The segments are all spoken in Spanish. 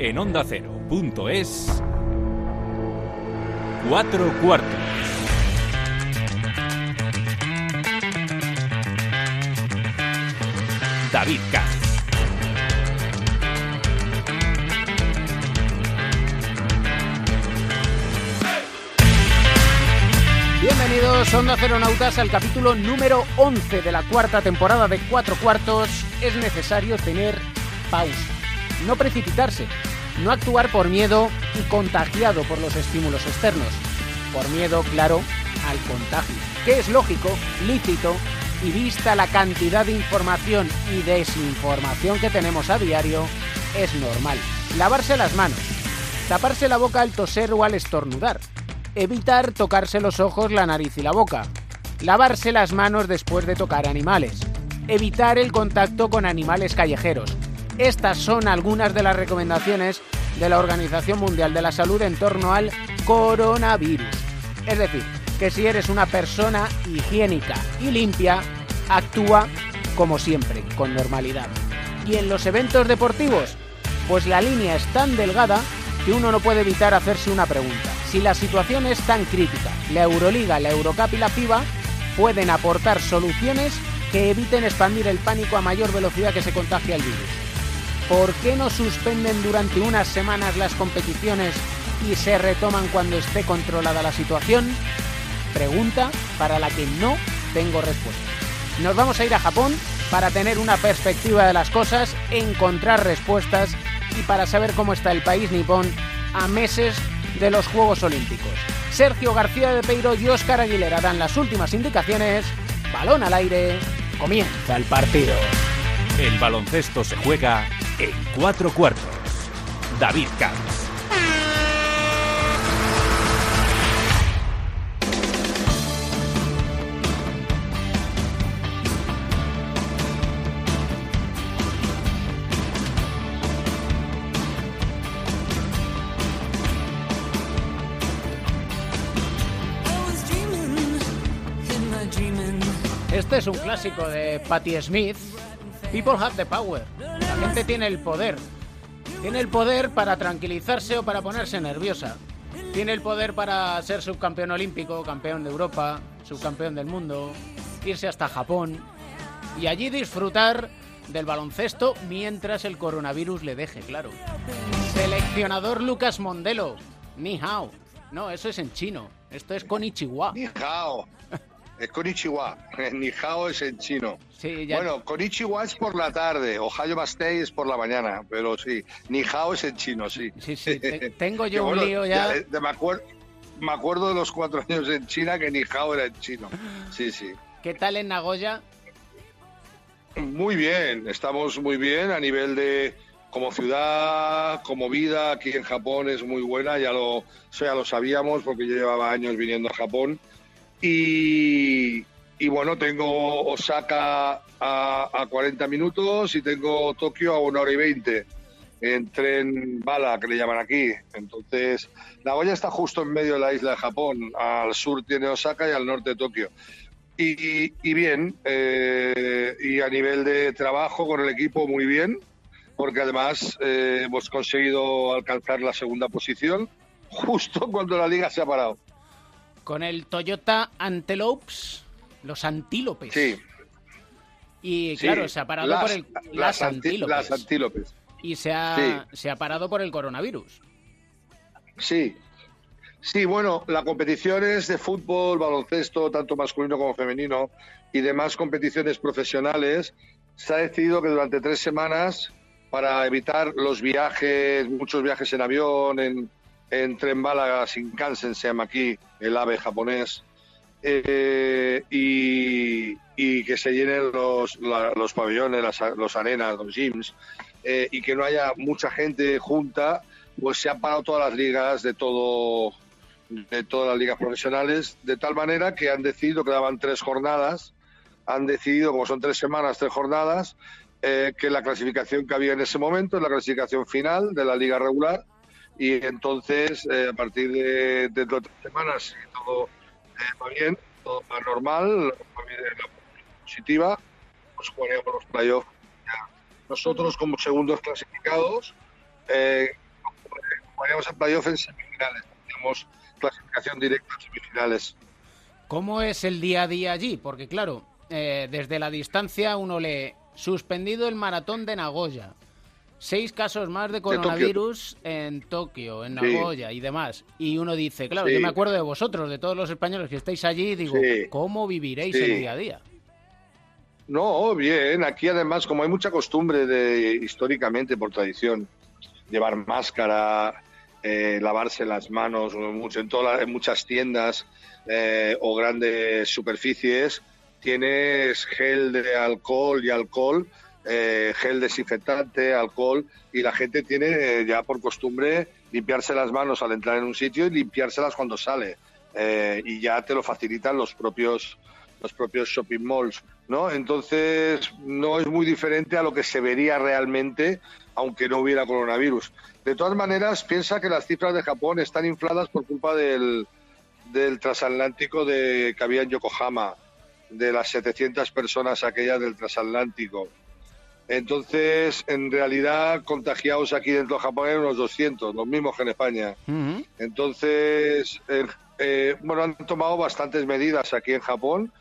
en onda ondacero.es. Cuatro cuartos. David Katz. Bienvenidos, Onda Nautas al capítulo número 11 de la cuarta temporada de Cuatro Cuartos. Es necesario tener pausa, no precipitarse, no actuar por miedo y contagiado por los estímulos externos. Por miedo, claro, al contagio, que es lógico, lícito y vista la cantidad de información y desinformación que tenemos a diario, es normal. Lavarse las manos, taparse la boca al toser o al estornudar, evitar tocarse los ojos, la nariz y la boca, lavarse las manos después de tocar animales, evitar el contacto con animales callejeros. Estas son algunas de las recomendaciones de la Organización Mundial de la Salud en torno al coronavirus. Es decir, que si eres una persona higiénica y limpia, actúa como siempre, con normalidad. Y en los eventos deportivos, pues la línea es tan delgada que uno no puede evitar hacerse una pregunta. Si la situación es tan crítica, la Euroliga, la Eurocup y la FIBA pueden aportar soluciones que eviten expandir el pánico a mayor velocidad que se contagia el virus. ¿Por qué no suspenden durante unas semanas las competiciones y se retoman cuando esté controlada la situación? Pregunta para la que no tengo respuesta. Nos vamos a ir a Japón para tener una perspectiva de las cosas, encontrar respuestas y para saber cómo está el país nipón a meses de los Juegos Olímpicos. Sergio García de Peiro y Óscar Aguilera dan las últimas indicaciones. Balón al aire. Comienza el partido. El baloncesto se juega en cuatro cuartos. David Camps. Este es un clásico de Patti Smith. People have the power. Gente tiene el poder. Tiene el poder para tranquilizarse o para ponerse nerviosa. Tiene el poder para ser subcampeón olímpico, campeón de Europa, subcampeón del mundo, irse hasta Japón y allí disfrutar del baloncesto mientras el coronavirus le deje claro. Seleccionador Lucas Mondelo. Ni hao. No, eso es en chino. Esto es con Ichiwa. Ni hao. Es Konichiwa. Nihao es en chino. Sí, ya... Bueno, Konichiwa es por la tarde. Ohio Bastei es por la mañana. Pero sí, Nihao es en chino, sí. Sí, sí. te- tengo yo un lío ya. de- me, acuer- me acuerdo de los cuatro años en China que Nihao era en chino. Sí, sí. ¿Qué tal en Nagoya? Muy bien, estamos muy bien a nivel de como ciudad, como vida aquí en Japón es muy buena, ya lo, lo sabíamos porque yo llevaba años viniendo a Japón y, bueno, tengo Osaka a, a 40 minutos y tengo Tokio a una hora y 20 en tren bala que le llaman aquí. Entonces, Nagoya está justo en medio de la isla de Japón, al sur tiene Osaka y al norte Tokio. Y, y bien, eh, y a nivel de trabajo con el equipo muy bien, porque además eh, hemos conseguido alcanzar la segunda posición justo cuando la liga se ha parado. Con el Toyota Antelopes, los antílopes. Sí, Y sí. claro, se ha parado Las- por el, las, las antílopes. las antílopes. y se ha, se ha parado por el coronavirus. Sí. Sí, bueno, la competición es de fútbol, baloncesto, tanto masculino como femenino, y demás competiciones profesionales. Se ha decidido que durante tres semanas, para evitar los viajes, muchos viajes en avión, en, en tren bala, Shinkansen se llama aquí, el ave japonés, eh, y, que se llenen los, los pabellones, las, los arenas, los gyms, eh, y que no haya mucha gente junta, pues se han parado todas las ligas de todo de todas las ligas profesionales, de tal manera que han decidido que daban tres jornadas, han decidido, como son tres semanas, tres jornadas, eh, que la clasificación que había en ese momento es la clasificación final de la liga regular y entonces eh, a partir de, de dos tres semanas si todo eh, va bien, todo va normal, la positiva, pues jugaríamos los playoffs. Nosotros como segundos clasificados, eh, jugaríamos en playoff en semifinales. Tenemos clasificación directa en semifinales. ¿Cómo es el día a día allí? Porque claro, eh, desde la distancia uno le suspendido el maratón de Nagoya. Seis casos más de coronavirus en Tokio, en Nagoya y demás. Y uno dice, claro, yo me acuerdo de vosotros, de todos los españoles que estáis allí, digo, ¿cómo viviréis el día a día? No, bien. Aquí además, como hay mucha costumbre de históricamente, por tradición, llevar máscara, eh, lavarse las manos mucho, en, todas en muchas tiendas eh, o grandes superficies, tienes gel de alcohol y alcohol, eh, gel desinfectante, alcohol, y la gente tiene ya por costumbre limpiarse las manos al entrar en un sitio y limpiárselas cuando sale. y ya te lo facilitan los propios los propios shopping malls, ¿no? Entonces no es muy diferente a lo que se vería realmente aunque no hubiera coronavirus. De todas maneras, piensa que las cifras de Japón están infladas por culpa del, del transatlántico de, que había en Yokohama, de las 700 personas aquellas del transatlántico. Entonces, en realidad, contagiados aquí dentro de Japón eran unos 200, los mismos que en España. Entonces, eh, eh, bueno, han tomado bastantes medidas aquí en Japón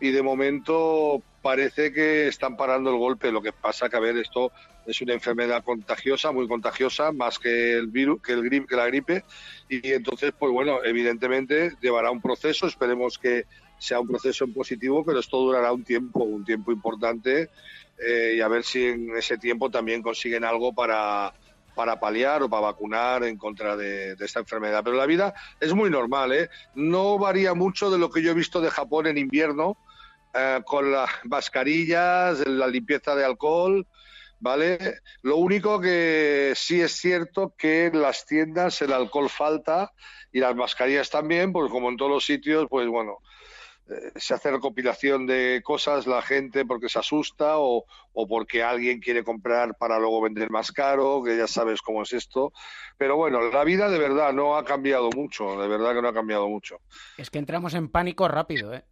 y de momento parece que están parando el golpe. Lo que pasa que, a ver, esto es una enfermedad contagiosa, muy contagiosa, más que el virus, que, el que la gripe. Y entonces, pues bueno, evidentemente llevará un proceso. Esperemos que sea un proceso en positivo, pero esto durará un tiempo, un tiempo importante. Eh, y a ver si en ese tiempo también consiguen algo para, para paliar o para vacunar en contra de, esta enfermedad. Pero la vida es muy normal, ¿eh? No varía mucho de lo que yo he visto de Japón en invierno, eh, con las mascarillas, la limpieza de alcohol, ¿vale? Lo único que sí es cierto que en las tiendas el alcohol falta y las mascarillas también, pues como en todos los sitios, pues bueno, eh, se hace recopilación de cosas la gente porque se asusta o, o, porque alguien quiere comprar para luego vender más caro, que ya sabes cómo es esto. Pero bueno, la vida de verdad no ha cambiado mucho, de verdad que no ha cambiado mucho. Es que entramos en pánico rápido, ¿eh?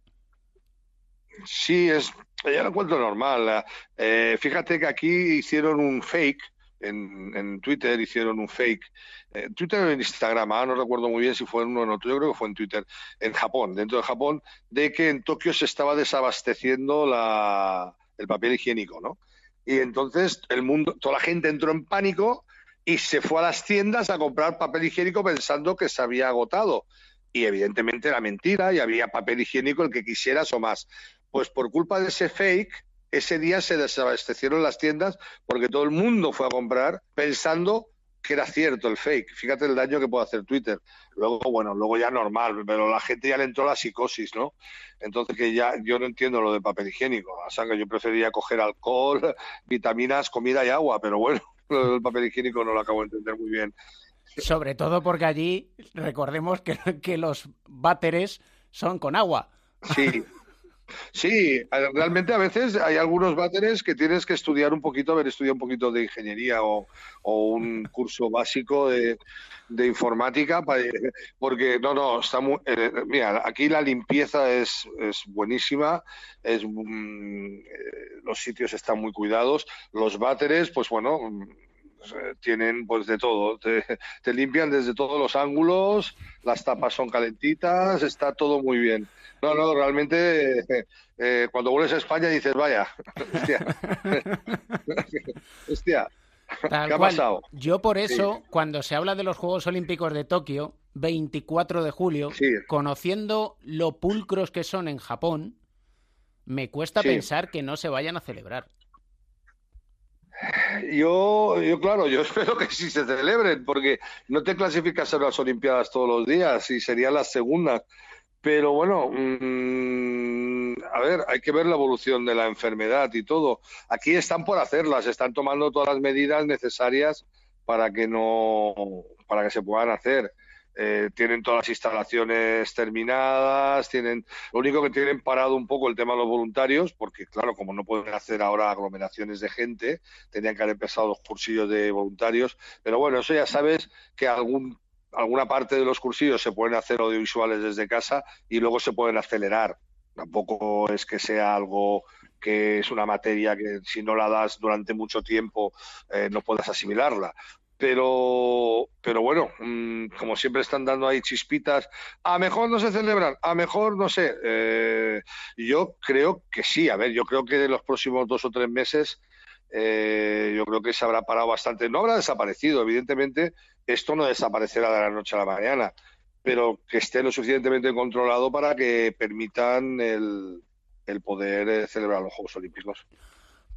Sí, es, ya lo encuentro normal. Eh, fíjate que aquí hicieron un fake, en, en Twitter hicieron un fake, en Twitter o Instagram, ah, no recuerdo muy bien si fue en uno o en otro, yo creo que fue en Twitter, en Japón, dentro de Japón, de que en Tokio se estaba desabasteciendo la, el papel higiénico, ¿no? Y entonces el mundo, toda la gente entró en pánico y se fue a las tiendas a comprar papel higiénico pensando que se había agotado. Y evidentemente era mentira y había papel higiénico el que quisieras o más. Pues por culpa de ese fake, ese día se desabastecieron las tiendas porque todo el mundo fue a comprar pensando que era cierto el fake. Fíjate el daño que puede hacer Twitter. Luego, bueno, luego ya normal, pero la gente ya le entró la psicosis, ¿no? Entonces que ya yo no entiendo lo de papel higiénico. O sea, que yo preferiría coger alcohol, vitaminas, comida y agua, pero bueno, lo del papel higiénico no lo acabo de entender muy bien. Sobre todo porque allí recordemos que, que los váteres son con agua. Sí, Sí, realmente a veces hay algunos váteres que tienes que estudiar un poquito, haber estudiado un poquito de ingeniería o, un curso básico de, informática, porque no, no, está muy. Eh, mira, aquí la limpieza es, es buenísima, es, mm, eh, los sitios están muy cuidados, los váteres, pues bueno eh, tienen pues de todo, te, te, limpian desde todos los ángulos, las tapas son calentitas, está todo muy bien. No, no, realmente eh, cuando vuelves a España dices, vaya, hostia, hostia. ¿Qué ha pasado? Yo por eso, cuando se habla de los Juegos Olímpicos de Tokio, 24 de julio, conociendo lo pulcros que son en Japón, me cuesta pensar que no se vayan a celebrar. Yo, yo, claro, yo espero que sí se celebren, porque no te clasificas a las Olimpiadas todos los días y sería la segunda. Pero bueno, mm, a ver, hay que ver la evolución de la enfermedad y todo. Aquí están por hacerlas, están tomando todas las medidas necesarias para que no, para que se puedan hacer. Eh, tienen todas las instalaciones terminadas, tienen, lo único que tienen parado un poco el tema de los voluntarios, porque claro, como no pueden hacer ahora aglomeraciones de gente, tenían que haber empezado los cursillos de voluntarios, pero bueno, eso ya sabes que algún alguna parte de los cursillos se pueden hacer audiovisuales desde casa y luego se pueden acelerar. Tampoco es que sea algo que es una materia que si no la das durante mucho tiempo eh, no puedas asimilarla. Pero, pero bueno, mm, como siempre están dando ahí chispitas, a mejor no se celebran, a mejor no sé. Eh, yo creo que sí, a ver, yo creo que en los próximos dos o tres meses, eh, yo creo que se habrá parado bastante. No habrá desaparecido, evidentemente, esto no desaparecerá de la noche a la mañana, pero que esté lo suficientemente controlado para que permitan el, el poder eh, celebrar los Juegos Olímpicos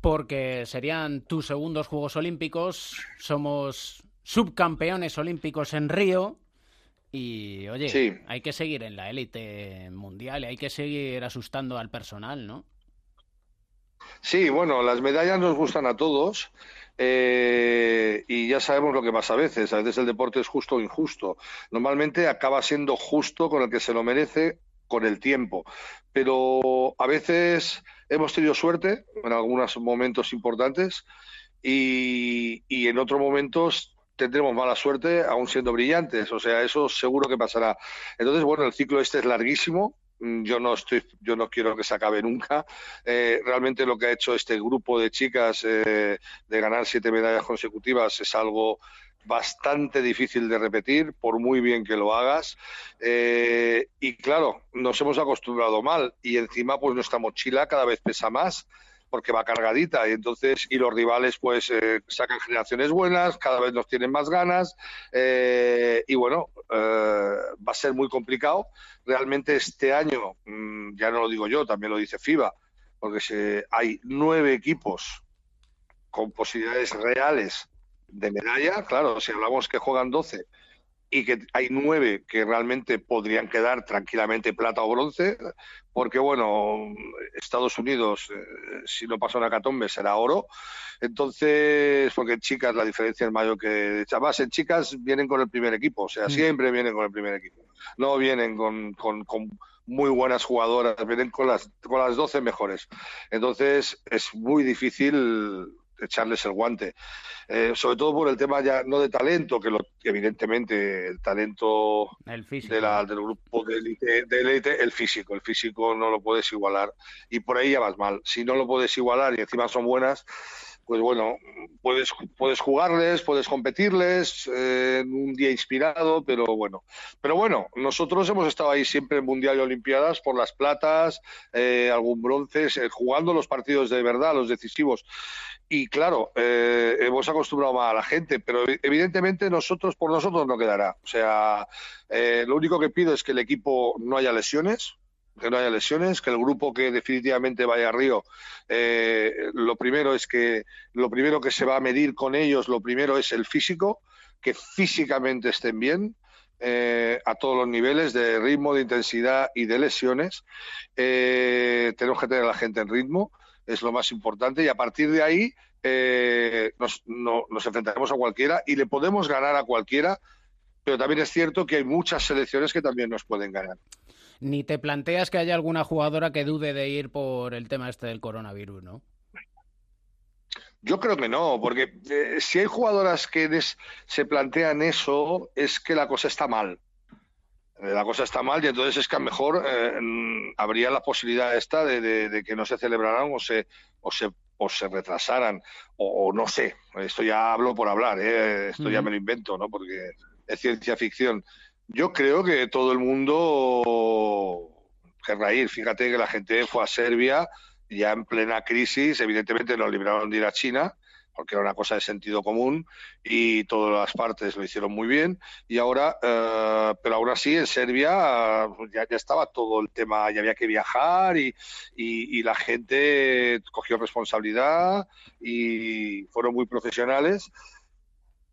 porque serían tus segundos Juegos Olímpicos. Somos subcampeones olímpicos en Río. Y oye, hay que seguir en la élite mundial, hay que seguir asustando al personal, ¿no? Sí, bueno, las medallas nos gustan a todos eh, y ya sabemos lo que pasa a veces. A veces el deporte es justo o injusto. Normalmente acaba siendo justo con el que se lo merece con el tiempo, pero a veces hemos tenido suerte en algunos momentos importantes y, en otros momentos tendremos mala suerte aún siendo brillantes. O sea, eso seguro que pasará. Entonces, bueno, el ciclo este es larguísimo. Mm, yo no estoy, yo no quiero que se acabe nunca. Eh, realmente lo que ha hecho este grupo de chicas eh, de ganar siete medallas consecutivas es algo bastante difícil de repetir, por muy bien que lo hagas. Eh, y claro, nos hemos acostumbrado mal y encima pues nuestra mochila cada vez pesa más porque va cargadita y entonces y los rivales pues eh, sacan generaciones buenas, cada vez nos tienen más ganas eh, y bueno, va a ser muy complicado. Realmente este año, mm, ya no lo digo yo, también lo dice FIBA, porque se, hay nueve equipos con posibilidades reales de medalla, claro, si hablamos que juegan 12 y que hay nueve que realmente podrían quedar tranquilamente plata o bronce, porque bueno, Estados Unidos, eh, si no pasa una catombe, será oro. Entonces, porque en chicas la diferencia es mayor que. Además, en chicas vienen con el primer equipo, o sea, mm. siempre vienen con el primer equipo. No vienen con, con, con muy buenas jugadoras, vienen con las, con las 12 mejores. Entonces, es muy difícil echarles el guante. Eh, sobre todo por el tema ya no de talento, que, lo, evidentemente el talento de la, del grupo de élite, el físico, el físico no lo puedes igualar y por ahí ya vas mal. Si no lo puedes igualar y encima son buenas, pues bueno, puedes, puedes jugarles, puedes competirles eh, un día inspirado, pero bueno. Pero bueno, nosotros hemos estado ahí siempre en Mundial y Olimpiadas por las platas, eh, algún bronce, jugando los partidos de verdad, los decisivos. Y claro, eh, hemos acostumbrado más a la gente, pero evidentemente nosotros por nosotros no quedará. O sea, eh, lo único que pido es que el equipo no haya lesiones, que no haya lesiones, que el grupo que definitivamente vaya a Río, eh, lo primero es que lo primero que se va a medir con ellos, lo primero es el físico, que físicamente estén bien. a todos los niveles de ritmo, de intensidad y de lesiones. tenemos que tener a la gente en ritmo es lo más importante y a partir de ahí eh, nos, nos enfrentaremos a cualquiera y le podemos ganar a cualquiera, pero también es cierto que hay muchas selecciones que también nos pueden ganar. Ni te planteas que haya alguna jugadora que dude de ir por el tema este del coronavirus, ¿no? Yo creo que no, porque eh, si hay jugadoras que se plantean eso, es que la cosa está mal. Eh, la cosa está mal y entonces es que a lo mejor eh, mm, habría la posibilidad esta de, que no se celebraran o se, o se, o se retrasaran o, no sé, esto ya hablo por hablar, ¿eh? esto ya me lo invento, ¿no? porque es ciencia ficción. Yo creo que todo el mundo querrá ir, fíjate que la gente fue a Serbia ya en plena crisis, evidentemente nos libraron de ir a China, porque era una cosa de sentido común y todas las partes lo hicieron muy bien. Y ahora, eh, pero aún así en Serbia pues ya, ya, estaba todo el tema, ya había que viajar y, y, la gente cogió responsabilidad y fueron muy profesionales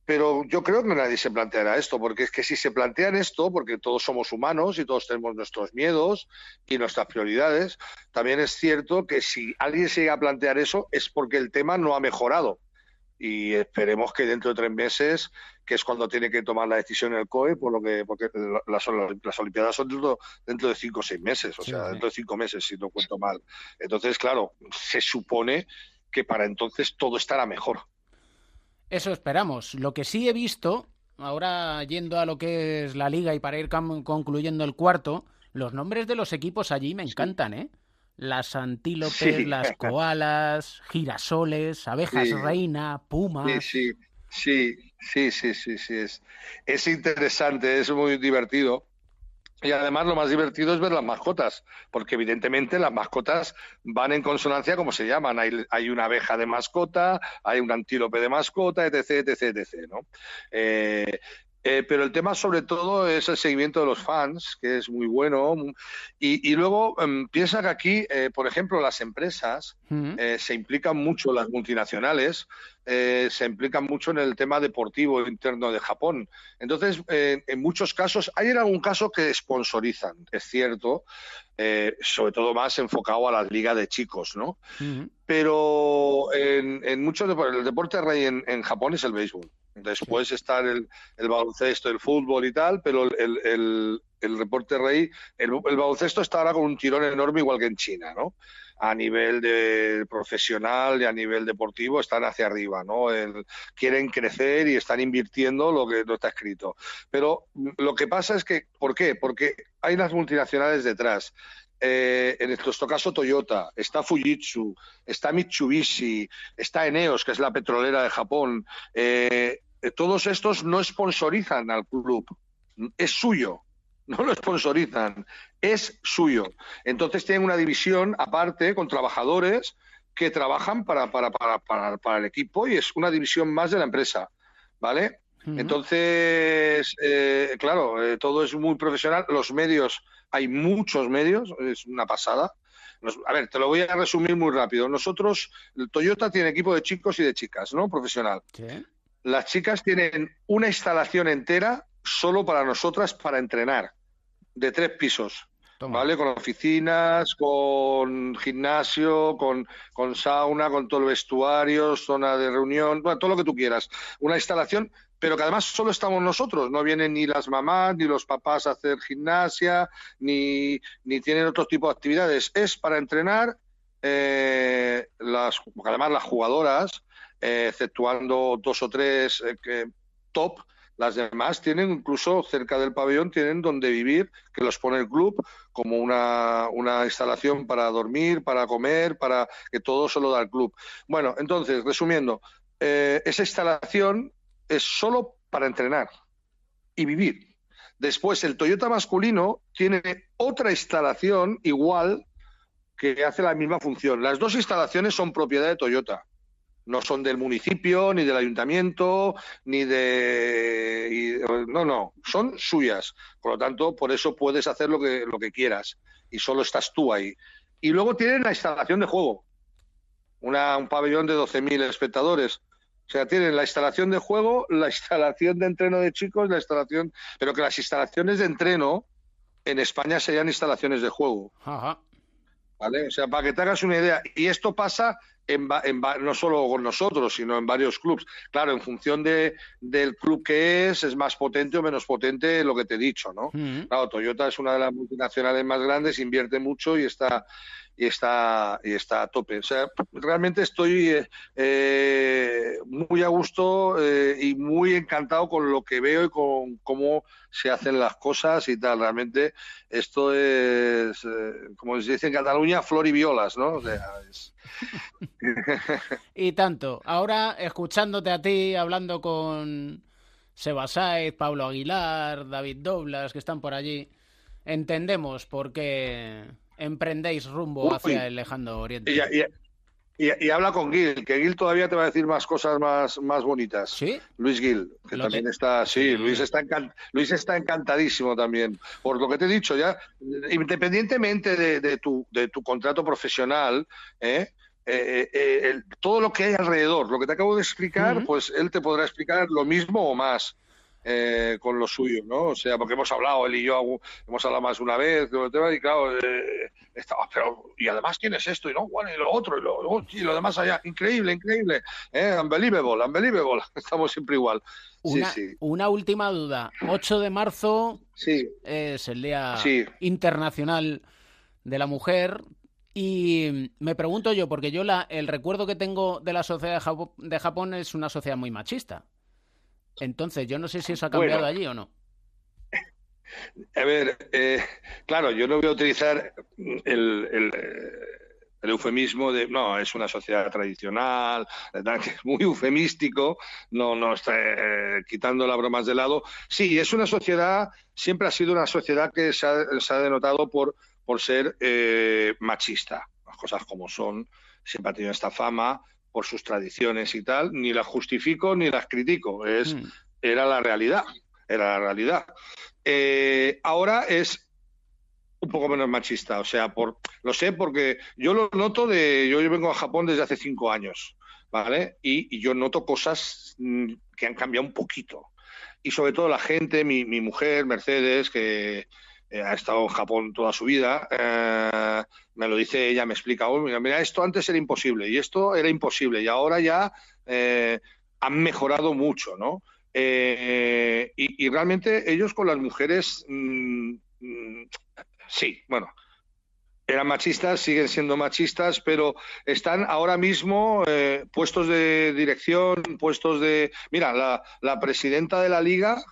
pero yo creo que nadie se planteará esto, porque es que si se plantean esto, porque todos somos humanos y todos tenemos nuestros miedos y nuestras prioridades, también es cierto que si alguien se llega a plantear eso es porque el tema no ha mejorado y esperemos que dentro de tres meses, que es cuando tiene que tomar la decisión el COE, por lo que porque las, las Olimpiadas son dentro, dentro, de cinco o seis meses, o sea, dentro de cinco meses, si no cuento mal. Entonces, claro, se supone que para entonces todo estará mejor. Eso esperamos. Lo que sí he visto, ahora yendo a lo que es la liga y para ir concluyendo el cuarto, los nombres de los equipos allí me encantan, ¿eh? las antílopes, las koalas, girasoles, abejas reina, pumas. Sí, Sí, sí, sí, sí, sí. Es, es interesante, es muy divertido. Y además lo más divertido es ver las mascotas, porque evidentemente las mascotas van en consonancia como se llaman. Hay, hay una abeja de mascota, hay un antílope de mascota, etc., etc., etc., ¿no? Eh, eh, pero el tema sobre todo es el seguimiento de los fans, que es muy bueno. Y, luego em, piensa que aquí, eh, por ejemplo, las empresas eh, se implican mucho, las multinacionales, se implican mucho en el tema deportivo interno de Japón. Entonces, en muchos casos, hay en algún caso que sponsorizan, es cierto, sobre todo más enfocado a las ligas de chicos, ¿no? Pero en, en muchos el deporte rey en Japón es el béisbol. Después está el, baloncesto, el fútbol y tal, pero el, el, el reporte rey, el, baloncesto está ahora con un tirón enorme igual que en China, ¿no? A nivel de profesional y a nivel deportivo están hacia arriba, ¿no? quieren crecer y están invirtiendo lo que no está escrito. Pero lo que pasa es que, ¿por qué? Porque hay las multinacionales detrás. Eh, en nuestro caso Toyota, está Fujitsu, está Mitsubishi, está Eneos, que es la petrolera de Japón, eh, todos estos no sponsorizan al club, es suyo, no lo sponsorizan, es suyo. Entonces tienen una división aparte con trabajadores que trabajan para, para, para, para, el equipo y es una división más de la empresa, ¿vale? Entonces, eh, claro, todo es muy profesional. Los medios, hay muchos medios, es una pasada. a ver, te lo voy a resumir muy rápido. Nosotros, Toyota tiene equipo de chicos y de chicas, ¿no? Profesional. Las chicas tienen una instalación entera solo para nosotras para entrenar, de tres pisos. ¿Vale? Con oficinas, con gimnasio, con, con sauna, con todo el vestuario, zona de reunión, todo lo que tú quieras. Una instalación, pero que además solo estamos nosotros, no vienen ni las mamás ni los papás a hacer gimnasia, ni, ni tienen otro tipo de actividades. Es para entrenar, eh, las, además las jugadoras eh, exceptuando dos o tres eh, top, las demás tienen incluso cerca del pabellón, tienen donde vivir, que los pone el club como una, una instalación para dormir, para comer, para que todo se lo da el club. Bueno, entonces, resumiendo, eh, esa instalación es solo para entrenar y vivir. Después, el Toyota masculino tiene otra instalación igual que hace la misma función. Las dos instalaciones son propiedad de Toyota no son del municipio, ni del ayuntamiento, ni de... no, no, son suyas. Por lo tanto, por eso puedes hacer lo que, lo que quieras y solo estás tú ahí. Y luego tienen la instalación de juego, un pabellón de 12.000 espectadores. O sea, tienen la instalación de juego, la instalación de entreno de chicos, la instalación... Pero que las instalaciones de entreno en España serían instalaciones de juego. Ajá. ¿Vale? O sea, para que te hagas una idea. Y esto pasa en, no solo con nosotros, sino en varios clubes. Claro, en función de, del club que es, es más potente o menos potente lo que te he dicho, ¿no? Claro, Toyota es una de las multinacionales más grandes, invierte mucho y está y está y está a tope. O sea, realmente estoy eh, eh, muy a gusto eh, y muy encantado con lo que veo y con cómo se hacen las cosas y tal. Realmente esto es, como se dice en Cataluña, flor y violas, ¿no? O sea, es... y tanto. Ahora, escuchándote a ti, hablando con Seba Pablo Aguilar, David Doblas, que están por allí, entendemos por qué emprendéis rumbo hacia el lejano oriente. Y, habla con Gil, que Gil todavía te va a decir más cosas más, más bonitas. ¿Sí? Luis Gil, que también está, sí, Luis está, Luis está encantadísimo también. Por lo que te he dicho, ya, independientemente de, tu, de tu contrato profesional, ¿eh? Eh, eh, todo lo que hay alrededor, lo que te acabo de explicar, pues él te podrá explicar lo mismo o más. Eh, con lo suyo, ¿no? O sea, porque hemos hablado, él y yo hemos hablado más una vez, y claro, eh, estaba, pero, y además tienes esto, y no, bueno, y lo otro, y lo, y lo demás allá, increíble, increíble, ¿eh? unbelievable, unbelievable, estamos siempre igual. Una, una última duda, 8 de marzo sí. es el Día Internacional de la Mujer, y me pregunto yo, porque yo la, el recuerdo que tengo de la sociedad de Japón es una sociedad muy machista. Entonces, yo no sé si eso ha cambiado allí o no. A ver, eh, claro, yo no voy a utilizar el, el eufemismo de, no, es una sociedad tradicional, es muy eufemístico, no, no está eh, quitando las bromas de lado. Sí, es una sociedad, siempre ha sido una sociedad que se ha, denotado por, por ser eh, machista, las cosas como son, siempre ha tenido esta fama por sus tradiciones y tal, ni las justifico ni las critico, es, mm. era la realidad, era la realidad. Eh, ahora es un poco menos machista. O sea, por, lo sé porque yo lo noto de. Yo, vengo a Japón desde hace cinco años, ¿vale? Y, yo noto cosas mm, que han cambiado un poquito. Y sobre todo la gente, mi, mi mujer, Mercedes, que eh, ha estado en Japón toda su vida, eh, me lo dice ella, me explica, oh, mira, esto antes era imposible y esto era imposible y ahora ya eh, han mejorado mucho, ¿no? y, realmente ellos con las mujeres mm, mm, sí, bueno, eran machistas, siguen siendo machistas, pero están ahora mismo eh, puestos de dirección, puestos de... Mira, la, presidenta de la liga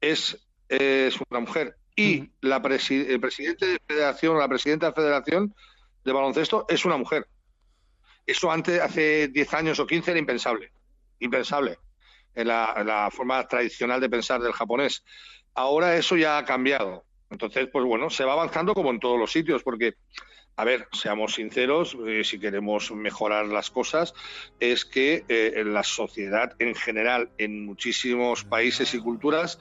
es, es, una mujer y la el presidente de federación, la presidenta de federación de baloncesto es una mujer. Eso antes, hace 10 años o 15 era impensable, impensable en la, la forma tradicional de pensar del japonés. Ahora eso ya ha cambiado entonces, pues bueno, se va avanzando como en todos los sitios, porque, a ver, seamos sinceros, eh, si queremos mejorar las cosas, es que eh, en la sociedad en general, en muchísimos países y culturas,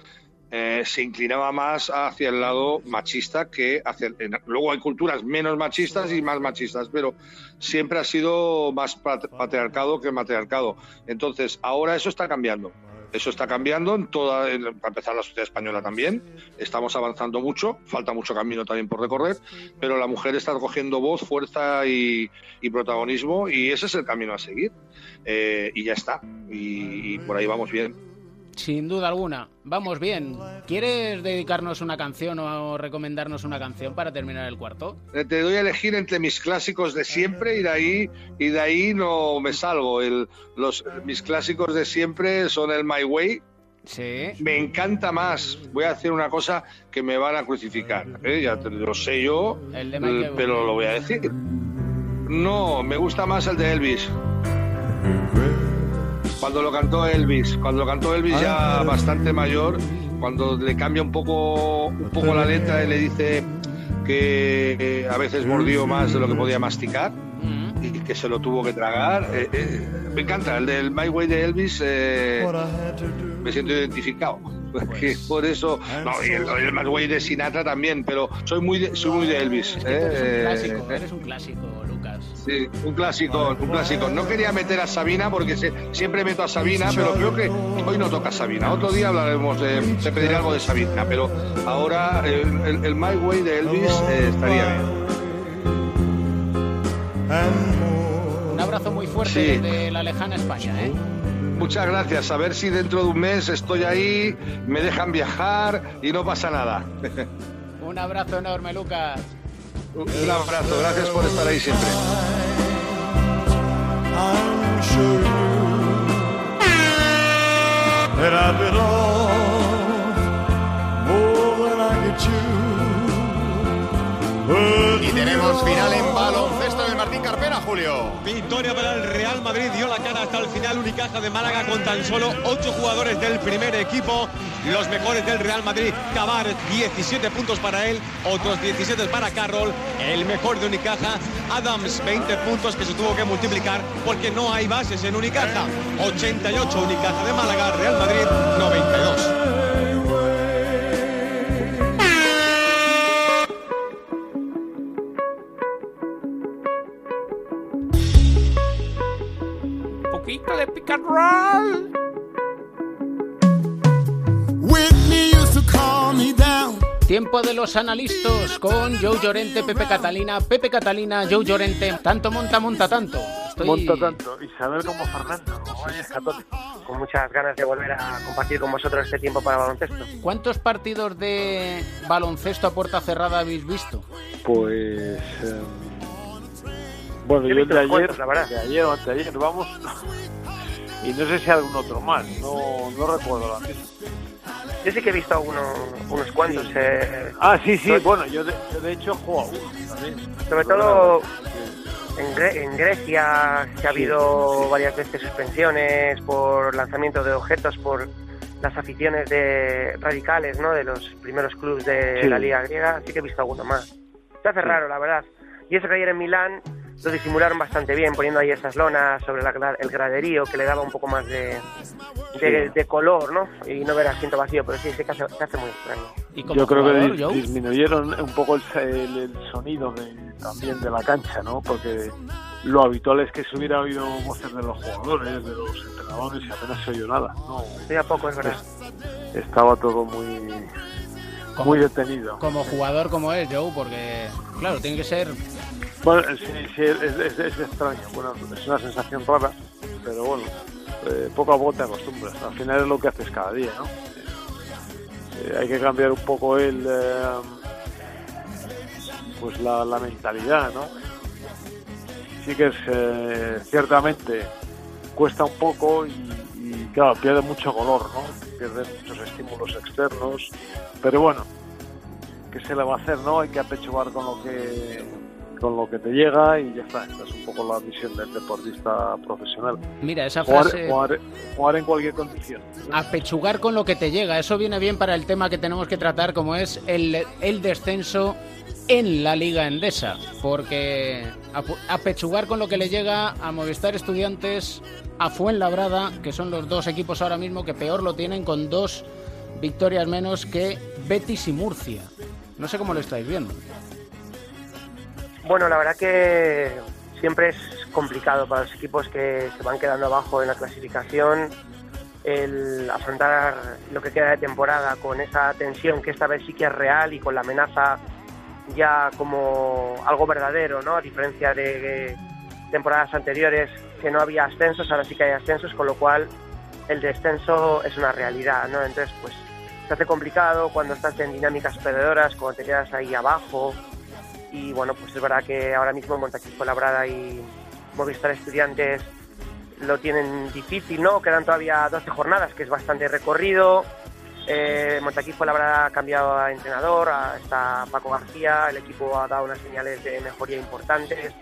eh, se inclinaba más hacia el lado machista que hacia luego hay culturas menos machistas y más machistas pero siempre ha sido más patriarcado que matriarcado entonces ahora eso está cambiando eso está cambiando en toda, para empezar la sociedad española también. Estamos avanzando mucho, falta mucho camino también por recorrer, pero la mujer está cogiendo voz, fuerza y, protagonismo y ese es el camino a seguir. Eh, y ya está. y por ahí vamos bien. Sin duda alguna. Vamos bien. ¿Quieres dedicarnos una canción o recomendarnos una canción para terminar el cuarto? Eh, te doy a elegir entre mis clásicos de siempre y de ahí y de ahí no me salgo. El, los mis clásicos de siempre son el My Way. Sí. Me encanta más. Voy a hacer una cosa que me van a crucificar. ¿eh? Ya lo sé yo, pero lo voy a decir. No, me gusta más el de Elvis. Cuando lo cantó Elvis, cuando lo cantó Elvis ya ah. bastante mayor, cuando le cambia un poco, un poco la letra y le dice que a veces mordió más de lo que podía masticar y que se lo tuvo que tragar. Eh, eh, me encanta, el del My Way de Elvis, eh, me siento identificado. por eso, no, y el, My Way de Sinatra también, pero soy muy de, soy muy de Elvis. eres un clásico, eres un clásico. Sí, un clásico, un clásico. No quería meter a Sabina porque siempre meto a Sabina, pero creo que hoy no toca Sabina. Otro día hablaremos de, de pedir algo de Sabina, pero ahora el, My Way de Elvis eh, estaría bien. Un abrazo muy fuerte de la lejana España, ¿eh? Muchas gracias. A ver si dentro de un mes estoy ahí, me dejan viajar y no pasa nada. un abrazo enorme, Lucas. Un abrazo, gracias por estar ahí siempre. Y tenemos final en baloncesto de Martín Carpena, Julio. Victoria para el Real Madrid, dio la cara hasta el final. Unicaja de Málaga con tan solo ocho jugadores del primer equipo. Los mejores del Real Madrid, Cabar, 17 puntos para él, otros 17 para Carroll. El mejor de Unicaja, Adams, 20 puntos que se tuvo que multiplicar porque no hay bases en Unicaja. 88 Unicaja de Málaga, Real Madrid, 92. De pick and roll. Tiempo de los analistas con Joe Llorente, Pepe Catalina, Pepe Catalina, Joe Llorente. Tanto monta, monta tanto. Monta tanto. Isabel como Fernando, Con muchas ganas de volver a compartir con vosotros este tiempo para baloncesto. ¿Cuántos partidos de baloncesto a puerta cerrada habéis visto? Pues... Eh, bueno, yo de ayer, de ayer o anteayer, vamos, y no sé si algún otro más, no, no recuerdo la misma. Yo sí que he visto unos cuantos. Eh, ah, sí, sí, bueno, yo de, hecho juego uno también. Sobre todo en, Grecia se ha habido varias veces suspensiones por lanzamiento de objetos por las aficiones de radicales, ¿no? De los primeros clubes de la liga griega, sí que he visto alguno más. Se hace raro, la verdad. Y eso que ayer en Milán lo disimularon bastante bien, poniendo ahí esas lonas sobre el graderío que le daba un poco más de, de, color, ¿no? Y no ver asiento vacío, pero sí, se hace, se hace muy extraño. Yo creo que disminuyeron un poco el, sonido también de la cancha, ¿no? Porque lo habitual es que se hubiera oído voces de los jugadores, de los entrenadores y apenas se oyó nada. No, sí, a poco, es verdad. estaba todo muy muy detenido. Como jugador como es, Joe, porque, claro, tiene que ser... Bueno, sí, sí es, extraño, bueno, es una sensación rara, pero bueno, eh, poco a poco te acostumbras. Al final es lo que haces cada día, ¿no? Eh, hay que cambiar un poco el... Eh, pues la, mentalidad, ¿no? Sí que es, ciertamente, cuesta un poco y claro, pierde mucho color, ¿no? Pierde muchos estímulos externos pero bueno, ¿qué se le va a hacer, no? Hay que apechugar con lo que con lo que te llega y ya está. Esta es un poco la misión del deportista profesional. Mira, esa frase... Jugar, en cualquier condición. Apechugar con lo que te llega. Eso viene bien para el tema que tenemos que tratar, como es el, el descenso en la Liga Endesa. Porque apechugar con lo que le llega a Movistar Estudiantes, a Fuenlabrada, que son los dos equipos ahora mismo que peor lo tienen con dos victorias menos que Betis y Murcia. No sé cómo lo estáis viendo. Bueno, la verdad que siempre es complicado para los equipos que se van quedando abajo en la clasificación el afrontar lo que queda de temporada con esa tensión que esta vez sí que es real y con la amenaza ya como algo verdadero, ¿no? A diferencia de temporadas anteriores que no había ascensos, ahora sí que hay ascensos, con lo cual el descenso es una realidad, ¿no? Entonces, pues se hace complicado cuando estás en dinámicas perdedoras, cuando te quedas ahí abajo. Y bueno, pues es verdad que ahora mismo Montaquisco Labrada y Movistar Estudiantes lo tienen difícil, ¿no? Quedan todavía 12 jornadas, que es bastante recorrido. Eh, Montaquisco Labrada ha cambiado a entrenador, está Paco García, el equipo ha dado unas señales de mejoría importantes.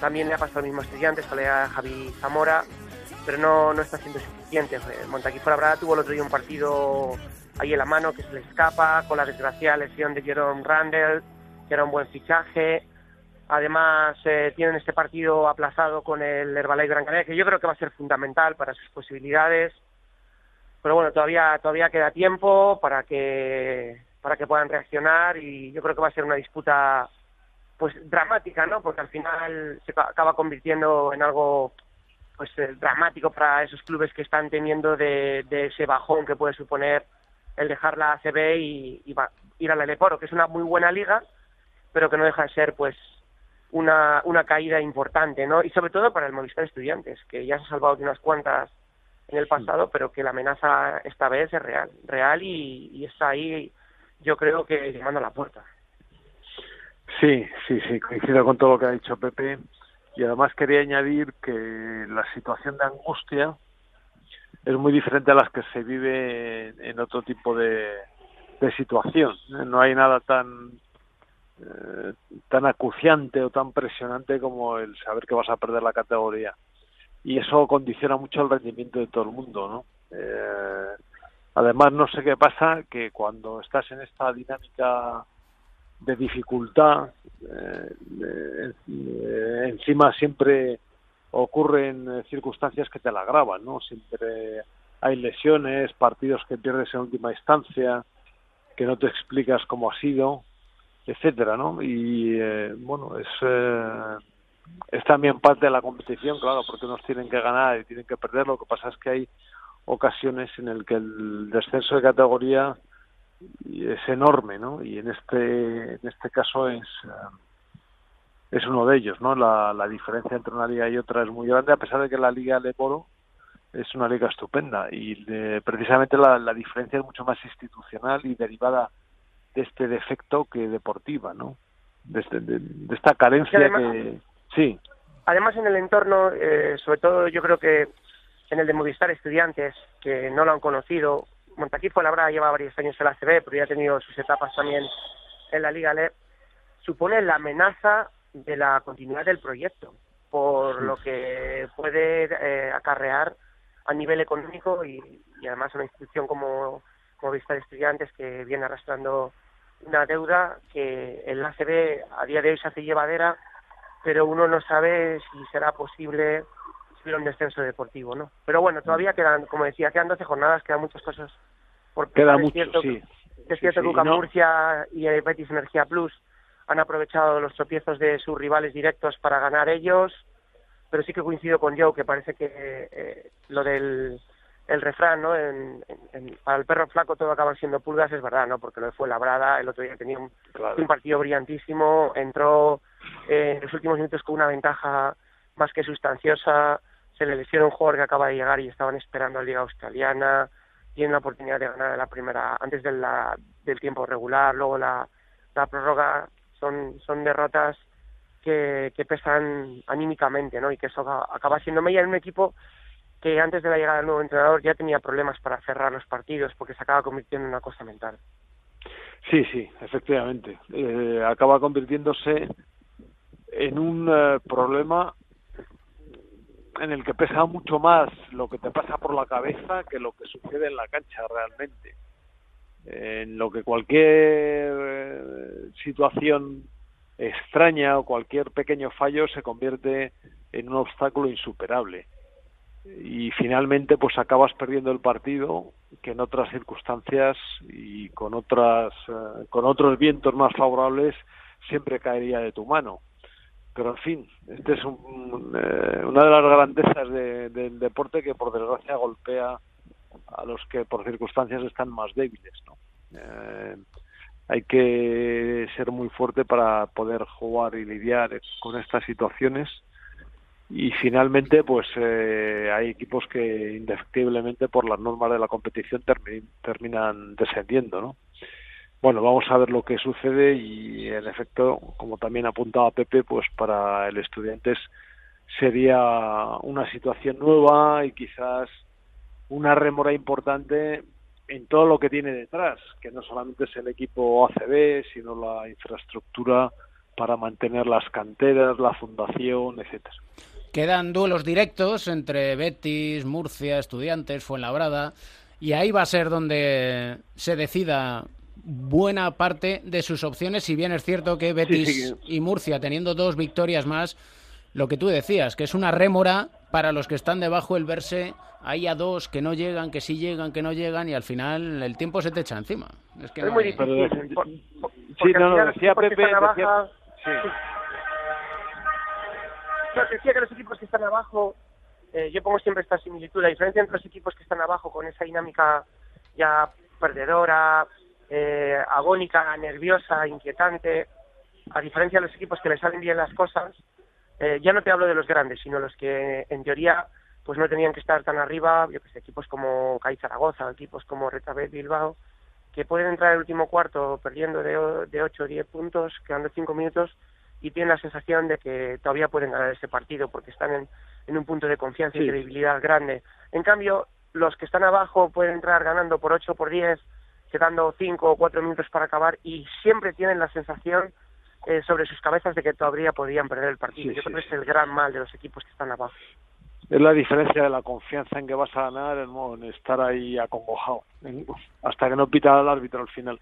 También le ha pasado al mismo Estudiantes, con a Javi Zamora, pero no, no está siendo suficiente. Montaquisco Labrada tuvo el otro día un partido ahí en la mano que se le escapa, con la desgraciada lesión de Jerome Randall, que era un buen fichaje. Además, eh, tienen este partido aplazado con el Herbalife Gran Canaria, que yo creo que va a ser fundamental para sus posibilidades. Pero bueno, todavía, todavía queda tiempo para que, para que puedan reaccionar y yo creo que va a ser una disputa pues dramática, ¿no? Porque al final se acaba convirtiendo en algo pues eh, dramático para esos clubes que están teniendo de, ese bajón que puede suponer el dejar la ACB y, ir a la Leporo, que es una muy buena liga, pero que no deja de ser pues una, una caída importante, ¿no? Y sobre todo para el Movistar Estudiantes, que ya se ha salvado de unas cuantas en el pasado, pero que la amenaza esta vez es real, real y, y está ahí, yo creo que llamando a la puerta. Sí, sí, sí, coincido con todo lo que ha dicho Pepe. Y además quería añadir que la situación de angustia es muy diferente a las que se vive en otro tipo de, situación. No hay nada tan eh, tan acuciante o tan presionante como el saber que vas a perder la categoría. Y eso condiciona mucho el rendimiento de todo el mundo, ¿no? Eh, además, no sé qué pasa, que cuando estás en esta dinámica de dificultad, eh, encima siempre ocurren eh, circunstancias que te la agravan, ¿no? Siempre hay lesiones, partidos que pierdes en última instancia, que no te explicas cómo ha sido, etcétera, ¿no? Y eh, bueno, es eh, es también parte de la competición, claro, porque unos tienen que ganar y tienen que perder. Lo que pasa es que hay ocasiones en el que el descenso de categoría es enorme, ¿no? Y en este en este caso es es uno de ellos, ¿no? La, diferencia entre una liga y otra es muy grande, a pesar de que la liga de Poro es una liga estupenda y precisamente la, diferencia es mucho más institucional y derivada de este defecto que deportiva, ¿no? De, este, esta carencia que... Sí. Además, en el entorno, eh, sobre todo yo creo que en el de Movistar Estudiantes, que no lo han conocido, Montaquí fue la verdad lleva varios años en la CB, pero ya ha tenido sus etapas también en la Liga LEP, supone la amenaza de la continuidad del proyecto, por lo que puede eh, acarrear a nivel económico y, además una institución como, como Vista de Estudiantes que viene arrastrando una deuda que el ACB a día de hoy se hace llevadera, pero uno no sabe si será posible subir un descenso deportivo, ¿no? Pero bueno, todavía quedan, como decía, quedan 12 jornadas, quedan muchas cosas por Queda mucho, sí. Es cierto que Murcia y Betis Energía Plus han aprovechado los tropiezos de sus rivales directos para ganar ellos, pero sí que coincido con Joe, que parece que eh, lo del el refrán, ¿no? En, para el perro flaco todo acaban siendo pulgas, es verdad, ¿no? Porque lo fue labrada, el otro día tenía un, partido brillantísimo, entró eh, en los últimos minutos con una ventaja más que sustanciosa, se le lesionó un jugador que acaba de llegar y estaban esperando a la Liga Australiana, tiene la oportunidad de ganar la primera, antes de la, del tiempo regular, luego la, la prórroga, son, son derrotas que, que pesan anímicamente, ¿no? Y que eso acaba siendo media en un equipo que antes de la llegada del nuevo entrenador ya tenía problemas para cerrar los partidos porque se acaba convirtiendo en una cosa mental. Sí, sí, efectivamente. Eh, acaba convirtiéndose en un eh, problema en el que pesa mucho más lo que te pasa por la cabeza que lo que sucede en la cancha realmente. En lo que cualquier eh, situación extraña o cualquier pequeño fallo se convierte en un obstáculo insuperable y finalmente pues acabas perdiendo el partido que en otras circunstancias y con otras eh, con otros vientos más favorables siempre caería de tu mano. Pero en fin este es un, eh, una de las grandezas del deporte que por desgracia golpea a los que por circunstancias están más débiles no eh, hay que ser muy fuerte para poder jugar y lidiar con estas situaciones y finalmente pues eh, hay equipos que indefectiblemente por las normas de la competición terminan descendiendo no bueno vamos a ver lo que sucede y en efecto como también apuntaba Pepe pues para el estudiantes sería una situación nueva y quizás una remora importante en todo lo que tiene detrás que no solamente es el equipo ACB sino la infraestructura para mantener las canteras la fundación etcétera Quedan duelos directos entre Betis, Murcia, Estudiantes, Fuenlabrada, y ahí va a ser donde se decida buena parte de sus opciones, si bien es cierto que Betis y Murcia, teniendo dos victorias más, lo que tú decías, que es una rémora para los que están debajo el verse ahí a dos que no llegan, que sí llegan, que no llegan y al final el tiempo se te echa encima. Es, que muy difícil. sí, no, no, decía Pepe, decía que los equipos que están abajo, eh, yo pongo siempre esta similitud, la diferencia entre los equipos que están abajo con esa dinámica ya perdedora, eh, agónica, nerviosa, inquietante, a diferencia de los equipos que les salen bien las cosas, eh, ya no te hablo de los grandes, sino los que en teoría pues no tenían que estar tan arriba, yo que sé, equipos como CAI Zaragoza, equipos como Retabet Bilbao, que pueden entrar el último cuarto perdiendo de, de 8 o 10 puntos, quedando 5 minutos, y tienen la sensación de que todavía pueden ganar ese partido porque están en, un punto de confianza y credibilidad grande. En cambio, los que están abajo pueden entrar ganando por 8 o por 10, quedando 5 o 4 minutos para acabar y siempre tienen la sensación eh, sobre sus cabezas de que todavía podrían perder el partido. Yo creo que es el gran mal de los equipos que están abajo. Es la diferencia de la confianza en que vas a ganar, en, estar ahí acongojado, hasta que no pita el árbitro al final.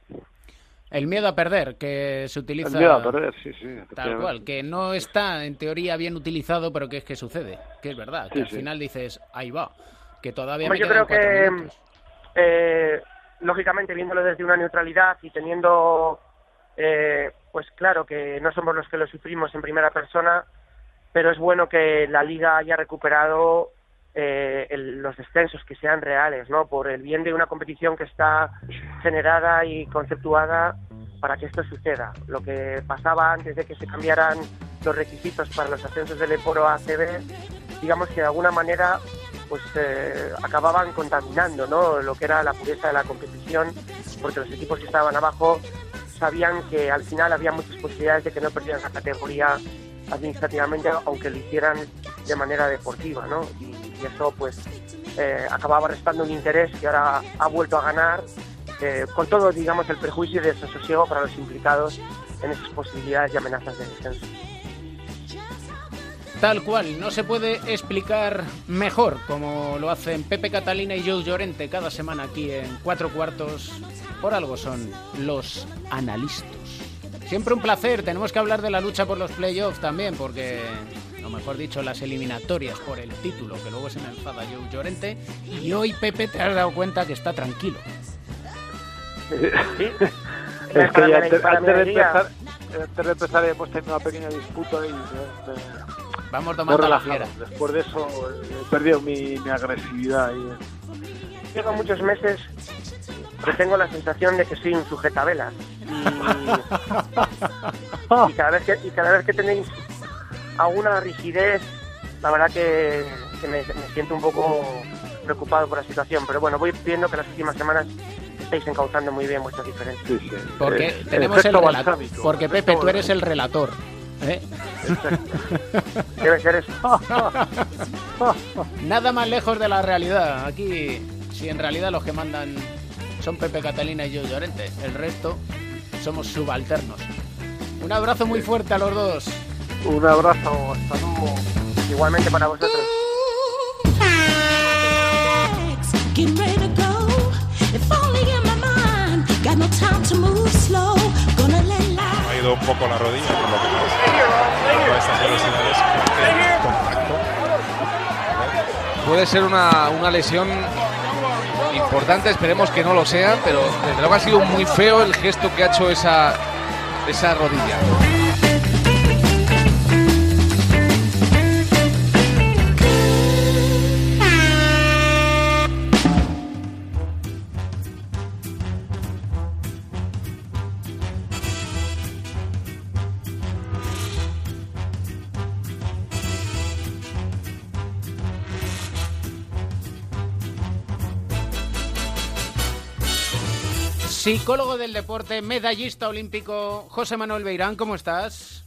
El miedo a perder, que se utiliza. El miedo a perder, sí, sí. Tal cual, que no está en teoría bien utilizado, pero que es que sucede, que es verdad, que al final dices, ahí va, que todavía me Yo creo que, eh, lógicamente, viéndolo desde una neutralidad y teniendo, eh, pues claro, que no somos los que lo sufrimos en primera persona, pero es bueno que la liga haya recuperado eh, los descensos que sean reales, ¿no? Por el bien de una competición que está generada y conceptuada para que esto suceda. Lo que pasaba antes de que se cambiaran los requisitos para los ascensos del Eporo ACB, digamos que de alguna manera pues eh, acababan contaminando ¿no? lo que era la pureza de la competición, porque los equipos que estaban abajo sabían que al final había muchas posibilidades de que no perdieran la categoría administrativamente, aunque lo hicieran de manera deportiva, ¿no? Y, eso pues eh, acababa restando un interés que ahora ha vuelto a ganar, eh, con todo, digamos, el prejuicio y desasosiego para los implicados en esas posibilidades y amenazas de descenso. Tal cual, no se puede explicar mejor como lo hacen Pepe Catalina y Joe Llorente cada semana aquí en Cuatro Cuartos. Por algo son los analistas. Siempre un placer, tenemos que hablar de la lucha por los playoffs también, porque, o mejor dicho, las eliminatorias por el título, que luego se me enfada Joe Llorente. Y hoy, Pepe, te has dado cuenta que está tranquilo. ¿Sí? Es que ya antes, antes de empezar, antes de empezar hemos tenido una pequeña disputa y me, me- Vamos me he tomando la fiera. Después de eso eh, he perdido mi, mi agresividad. ahí. Llevo muchos meses que tengo la sensación de que soy un sujetavelas. Y, y cada vez que, y cada vez que tenéis alguna rigidez, la verdad que, que me, me siento un poco preocupado por la situación. Pero bueno, voy viendo que las últimas semanas estáis encauzando muy bien vuestras diferencias. Sí, sí. Porque Eh, tenemos el relator. Porque Pepe, tú eres el relator. ¿eh? Debe ser eso. Nada más lejos de la realidad. Aquí, si en realidad los que mandan son Pepe Catalina y yo Llorente, el resto somos subalternos. Un abrazo muy fuerte a los dos. Un abrazo, hasta luego. Igualmente para vosotros. Ha ido un poco la rodilla, por lo que parece. Contacto. Puede ser una, una lesión importante, esperemos que no lo sea, pero desde luego ha sido muy feo el gesto que ha hecho esa, esa rodilla. Psicólogo del deporte, medallista olímpico, José Manuel Beirán, ¿cómo estás?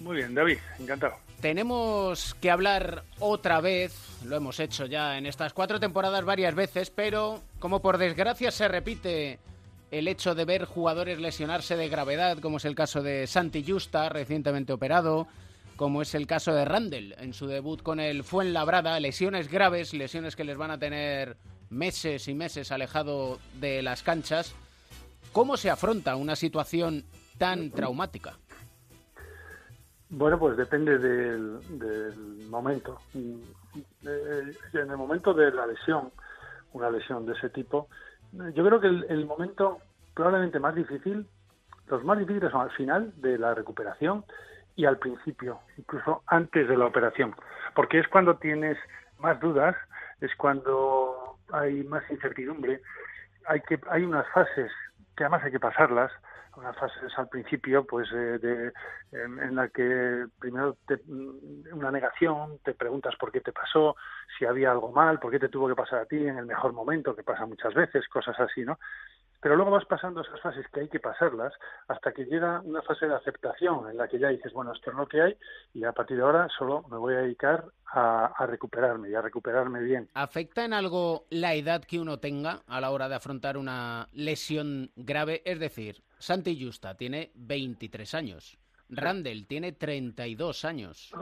Muy bien, David, encantado. Tenemos que hablar otra vez, lo hemos hecho ya en estas cuatro temporadas varias veces, pero como por desgracia se repite el hecho de ver jugadores lesionarse de gravedad, como es el caso de Santi Justa, recientemente operado, como es el caso de Randall en su debut con el Fuenlabrada, lesiones graves, lesiones que les van a tener meses y meses alejado de las canchas. ¿Cómo se afronta una situación tan traumática? Bueno, pues depende del, momento. Mm, eh, En el momento de la lesión, una lesión de ese tipo, yo creo que el, el momento probablemente más difícil, los más difíciles son al final de la recuperación y al principio, incluso antes de la operación, porque es cuando tienes más dudas, es cuando hay más incertidumbre, hay que hay unas fases además hay que pasarlas, unas fases al principio, pues eh, de, en, en la que primero te, mm, una negación, te preguntas por qué te pasó, si había algo mal, por qué te tuvo que pasar a ti en el mejor momento, que pasa muchas veces, cosas así, ¿no? Pero luego vas pasando esas fases que hay que pasarlas hasta que llega una fase de aceptación en la que ya dices, bueno, esto es lo que hay y a partir de ahora solo me voy a dedicar a, a recuperarme y a recuperarme bien. ¿Afecta en algo la edad que uno tenga a la hora de afrontar una lesión grave? Es decir, Santi Justa tiene 23 años, Randall tiene 32 años.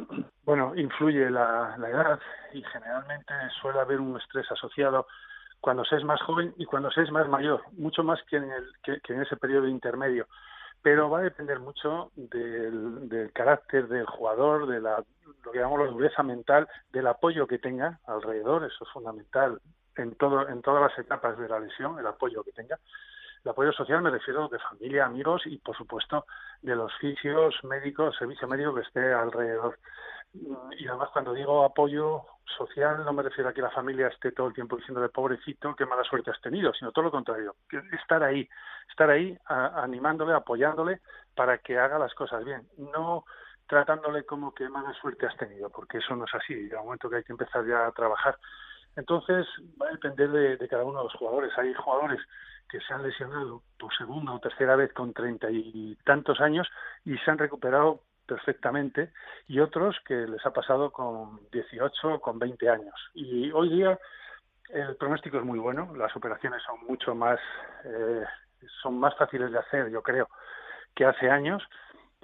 Bueno, influye la, la edad y generalmente suele haber un estrés asociado cuando se es más joven y cuando se es más mayor, mucho más que en, el, que, en ese periodo intermedio. Pero va a depender mucho del, del carácter del jugador, de la, lo que llamamos la dureza mental, del apoyo que tenga alrededor, eso es fundamental en, todo, en todas las etapas de la lesión, el apoyo que tenga. El apoyo social me refiero de familia, amigos y, por supuesto, de los fisios, médicos, servicio médico que esté alrededor. Y además, cuando digo apoyo social, no me refiero a que la familia esté todo el tiempo diciéndole pobrecito, qué mala suerte has tenido, sino todo lo contrario, estar ahí, estar ahí animándole, apoyándole para que haga las cosas bien, no tratándole como que mala suerte has tenido, porque eso no es así, llega un momento que hay que empezar ya a trabajar. Entonces, va a depender de, de cada uno de los jugadores. Hay jugadores que se han lesionado por segunda o tercera vez con treinta y tantos años y se han recuperado perfectamente y otros que les ha pasado con 18 o con 20 años. Y hoy día el pronóstico es muy bueno, las operaciones son mucho más, eh, son más fáciles de hacer, yo creo, que hace años,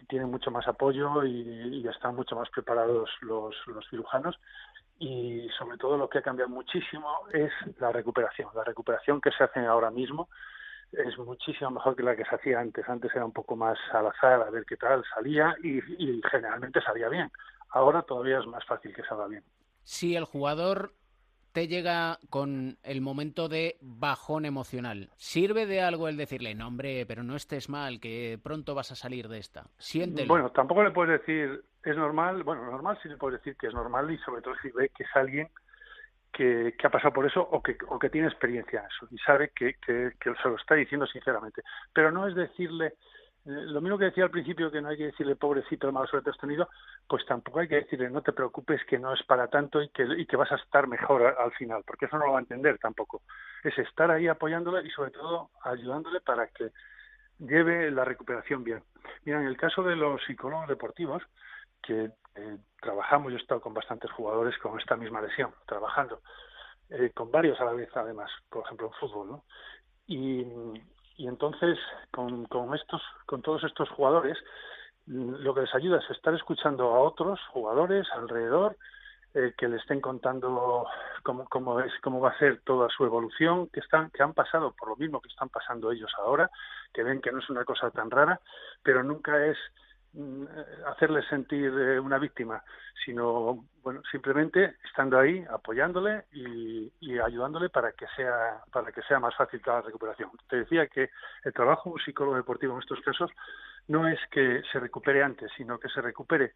tienen mucho más apoyo y, y están mucho más preparados los, los cirujanos y sobre todo lo que ha cambiado muchísimo es la recuperación, la recuperación que se hace ahora mismo es muchísimo mejor que la que se hacía antes. Antes era un poco más al azar, a ver qué tal salía y, y generalmente salía bien. Ahora todavía es más fácil que salga bien. Si el jugador te llega con el momento de bajón emocional, ¿sirve de algo el decirle, no hombre, pero no estés mal, que pronto vas a salir de esta? Siéntelo. Bueno, tampoco le puedes decir, es normal, bueno, normal sí le puedes decir que es normal y sobre todo si ve que es alguien que, que ha pasado por eso o que, o que tiene experiencia en eso y sabe que, que, se lo está diciendo sinceramente. Pero no es decirle, eh, lo mismo que decía al principio que no hay que decirle pobrecito el mal suerte has tenido, pues tampoco hay que decirle no te preocupes que no es para tanto y que, y que vas a estar mejor al final, porque eso no lo va a entender tampoco. Es estar ahí apoyándole y sobre todo ayudándole para que lleve la recuperación bien. Mira, en el caso de los psicólogos deportivos, que eh, trabajamos, yo he estado con bastantes jugadores con esta misma lesión, trabajando, eh, con varios a la vez además, por ejemplo en fútbol, ¿no? Y, y entonces con, con estos, con todos estos jugadores, mm, lo que les ayuda es estar escuchando a otros jugadores alrededor eh, que le estén contando cómo, cómo es cómo va a ser toda su evolución que están que han pasado por lo mismo que están pasando ellos ahora que ven que no es una cosa tan rara pero nunca es mm, hacerles sentir eh, una víctima sino bueno simplemente estando ahí apoyándole y, ayudándole para que sea para que sea más fácil la recuperación te decía que el trabajo un psicólogo deportivo en estos casos no es que se recupere antes sino que se recupere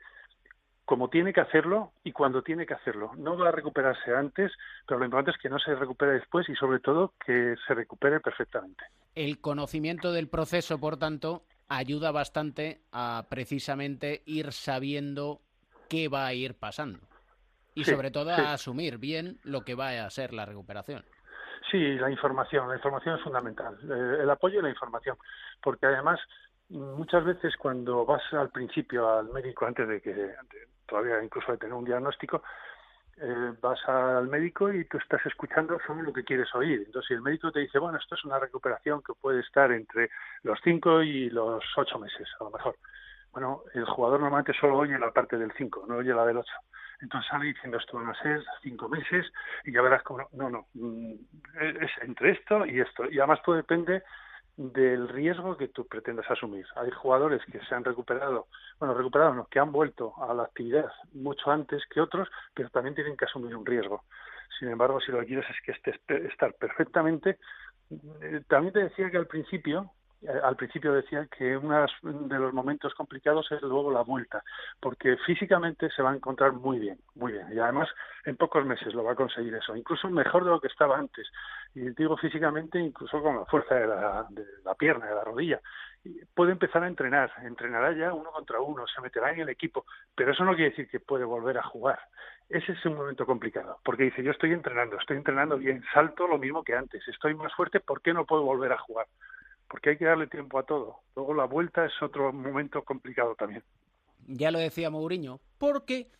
como tiene que hacerlo y cuando tiene que hacerlo. No va a recuperarse antes, pero lo importante es que no se recupere después y sobre todo que se recupere perfectamente. El conocimiento del proceso, por tanto, ayuda bastante a precisamente ir sabiendo qué va a ir pasando. Y Sí, sobre todo sí. a asumir bien lo que va a ser la recuperación. Sí, la información, la información es fundamental, eh, el apoyo y la información, porque además muchas veces cuando vas al principio al médico antes de que todavía incluso de tener un diagnóstico eh, vas al médico y tú estás escuchando solo lo que quieres oír. Entonces, el médico te dice, bueno, esto es una recuperación que puede estar entre los cinco y los ocho meses, a lo mejor. Bueno, el jugador normalmente solo oye la parte del cinco, no oye la del ocho. Entonces sale diciendo esto van a ser cinco meses y ya verás cómo no, no, no, mm, es entre esto y esto. Y además todo depende del riesgo que tú pretendas asumir. Hay jugadores que se han recuperado, bueno, recuperado no, que han vuelto a la actividad mucho antes que otros, pero también tienen que asumir un riesgo. Sin embargo, si lo que quieres es que estés pe- estar perfectamente, eh, también te decía que al principio, al principio decía que uno de los momentos complicados es luego la vuelta, porque físicamente se va a encontrar muy bien, muy bien, y además en pocos meses lo va a conseguir eso, incluso mejor de lo que estaba antes, y digo físicamente incluso con la fuerza de la, de la pierna, de la rodilla, puede empezar a entrenar, entrenará ya uno contra uno, se meterá en el equipo, pero eso no quiere decir que puede volver a jugar. Ese es un momento complicado, porque dice, yo estoy entrenando, estoy entrenando bien, salto lo mismo que antes, estoy más fuerte, ¿por qué no puedo volver a jugar? Porque hay que darle tiempo a todo. Luego la vuelta es otro momento complicado también. Ya lo decía Mourinho, porque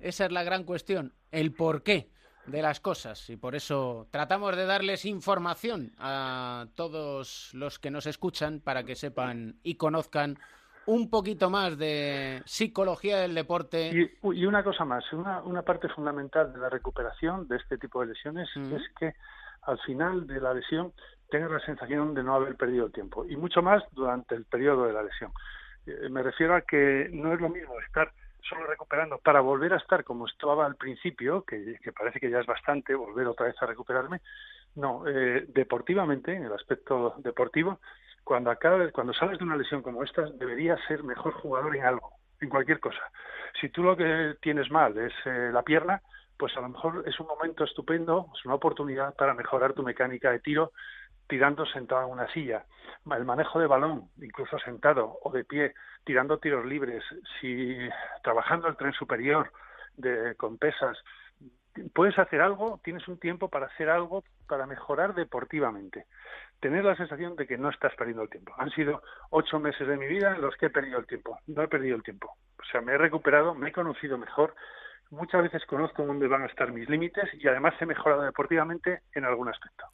esa es la gran cuestión, el porqué de las cosas. Y por eso tratamos de darles información a todos los que nos escuchan para que sepan y conozcan un poquito más de psicología del deporte. Y, y una cosa más, una, una parte fundamental de la recuperación de este tipo de lesiones es que al final de la lesión tengas la sensación de no haber perdido el tiempo y mucho más durante el periodo de la lesión. Eh, me refiero a que no es lo mismo estar solo recuperando para volver a estar como estaba al principio, que, parece que ya es bastante, volver otra vez a recuperarme. No, eh, deportivamente, en el aspecto deportivo, cuando acabes, cuando sales de una lesión como esta, deberías ser mejor jugador en algo, en cualquier cosa. Si tú lo que tienes mal es eh, la pierna, pues a lo mejor es un momento estupendo, es una oportunidad para mejorar tu mecánica de tiro tirando sentado en una silla, el manejo de balón, incluso sentado o de pie, tirando tiros libres, si trabajando el tren superior de, con pesas, puedes hacer algo, tienes un tiempo para hacer algo para mejorar deportivamente. Tener la sensación de que no estás perdiendo el tiempo. Han sido ocho meses de mi vida en los que he perdido el tiempo. No he perdido el tiempo. O sea, me he recuperado, me he conocido mejor, muchas veces conozco dónde van a estar mis límites y además he mejorado deportivamente en algún aspecto.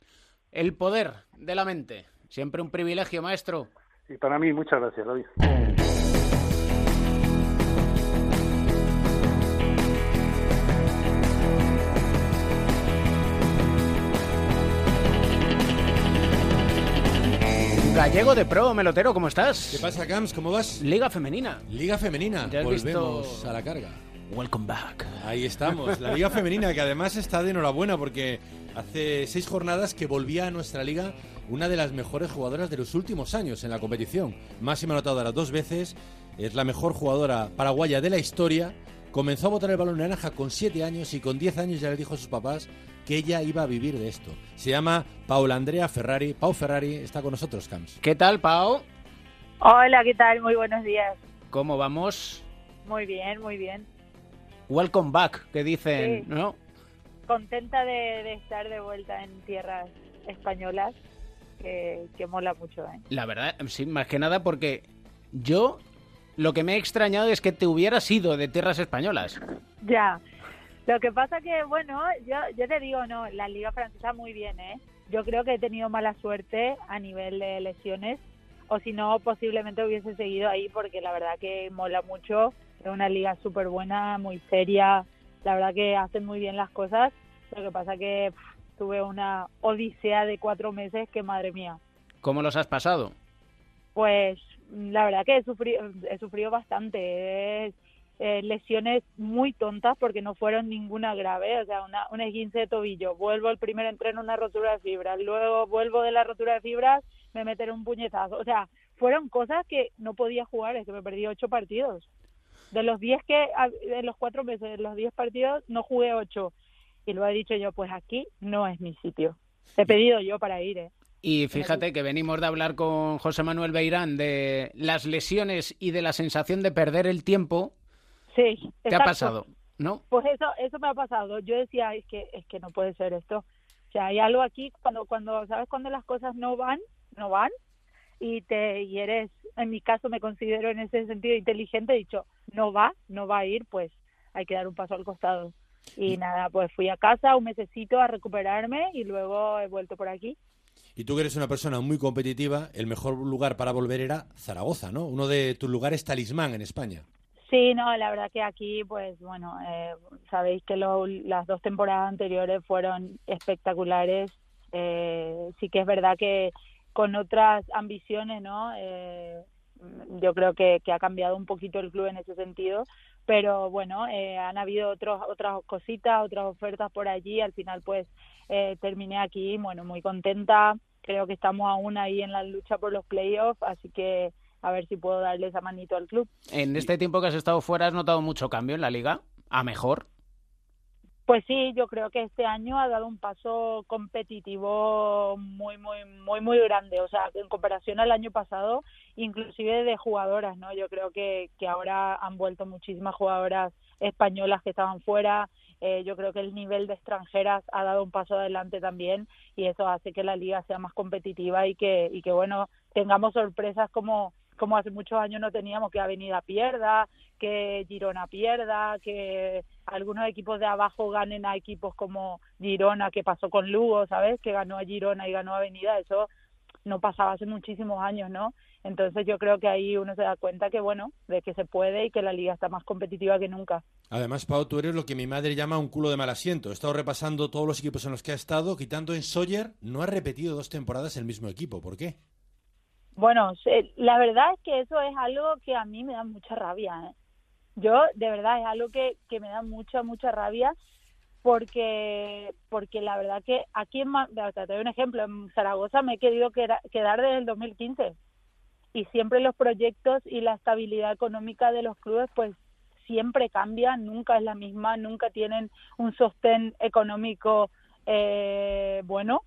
El poder de la mente. Siempre un privilegio, maestro. Y para mí, muchas gracias, David. Gallego de Pro, Melotero, ¿cómo estás? ¿Qué pasa, Camps? ¿Cómo vas? Liga Femenina. Liga Femenina. ¿Ya has Volvemos visto- a la carga. Welcome back. Ahí estamos. La Liga Femenina, que además está de enhorabuena porque hace seis jornadas que volvía a nuestra liga una de las mejores jugadoras de los últimos años en la competición. Máxima anotadora dos veces. Es la mejor jugadora paraguaya de la historia. Comenzó a botar el balón naranja con siete años y con 10 años ya le dijo a sus papás que ella iba a vivir de esto. Se llama Paula Andrea Ferrari. Pau Ferrari está con nosotros, Camps. ¿Qué tal, Pau? Hola, ¿qué tal? Muy buenos días. ¿Cómo vamos? Muy bien, muy bien. Welcome back, que dicen, Sí. ¿no? Contenta de, de estar de vuelta en tierras españolas, que, que mola mucho. ¿eh? La verdad, sí, más que nada porque yo lo que me he extrañado es que te hubieras ido de tierras españolas. Ya. Lo que pasa que, bueno, yo, yo te digo, no, la liga francesa muy bien, ¿eh? Yo creo que he tenido mala suerte a nivel de lesiones, o si no, posiblemente hubiese seguido ahí porque la verdad que mola mucho. Es una liga súper buena, muy seria, la verdad que hacen muy bien las cosas. Lo que pasa que pff, tuve una odisea de cuatro meses que, madre mía, ¿Cómo los has pasado? pues la verdad que he sufrido, he sufrido bastante. Es, eh, lesiones muy tontas porque no fueron ninguna grave, o sea, una, un esguince de tobillo, vuelvo el primer entreno una rotura de fibras, luego vuelvo de la rotura de fibras, me meten un puñetazo, o sea, fueron cosas que no podía jugar, es que me perdí ocho partidos. De los diez que, de los cuatro meses, de los diez partidos, no jugué ocho. Y lo he dicho yo, pues aquí no es mi sitio. He pedido yo para ir, ¿eh? Y fíjate que venimos de hablar con José Manuel Beirán de las lesiones y de la sensación de perder el tiempo. Sí. ¿Qué ha exacto. pasado? ¿No? Pues eso, eso me ha pasado. Yo decía, es que, es que no puede ser esto. O sea, hay algo aquí cuando, cuando, ¿sabes? Cuando las cosas no van, no van, y te, y eres, en mi caso me considero en ese sentido inteligente, he dicho, no va, no va a ir, pues hay que dar un paso al costado. Y nada, pues fui a casa un mesecito a recuperarme y luego he vuelto por aquí. Y tú que eres una persona muy competitiva, el mejor lugar para volver era Zaragoza, ¿no? Uno de tus lugares talismán en España. Sí, no, la verdad que aquí, pues bueno, eh, sabéis que lo- las dos temporadas anteriores fueron espectaculares. Eh, sí que es verdad que con otras ambiciones, ¿no? Eh, yo creo que, ha cambiado un poquito el club en ese sentido, pero bueno, eh, han habido otros, otras cositas, otras ofertas por allí. Al final, pues eh, terminé aquí, bueno, muy contenta. Creo que estamos aún ahí en la lucha por los playoffs, así que a ver si puedo darle esa manito al club. En este tiempo que has estado fuera, ¿has notado mucho cambio en la liga? ¿A mejor? Pues sí, yo creo que este año ha dado un paso competitivo muy, muy, muy, muy grande. O sea, en comparación al año pasado, inclusive de jugadoras, ¿no? Yo creo que, que ahora han vuelto muchísimas jugadoras españolas que estaban fuera. Eh, yo creo que el nivel de extranjeras ha dado un paso adelante también y eso hace que la liga sea más competitiva y que, y que bueno, tengamos sorpresas como como hace muchos años no teníamos que Avenida pierda, que Girona pierda, que algunos equipos de abajo ganen a equipos como Girona, que pasó con Lugo, ¿sabes? Que ganó a Girona y ganó a Avenida, eso no pasaba hace muchísimos años, ¿no? Entonces yo creo que ahí uno se da cuenta que, bueno, de que se puede y que la liga está más competitiva que nunca. Además, Pau, tú eres lo que mi madre llama un culo de mal asiento. He estado repasando todos los equipos en los que ha estado, quitando en Sawyer, no ha repetido dos temporadas el mismo equipo. ¿Por qué? Bueno, la verdad es que eso es algo que a mí me da mucha rabia. ¿eh? Yo, de verdad, es algo que, que me da mucha, mucha rabia porque porque la verdad que aquí en te doy un ejemplo en Zaragoza me he querido queda- quedar desde el 2015 y siempre los proyectos y la estabilidad económica de los clubes pues siempre cambia nunca es la misma nunca tienen un sostén económico eh, bueno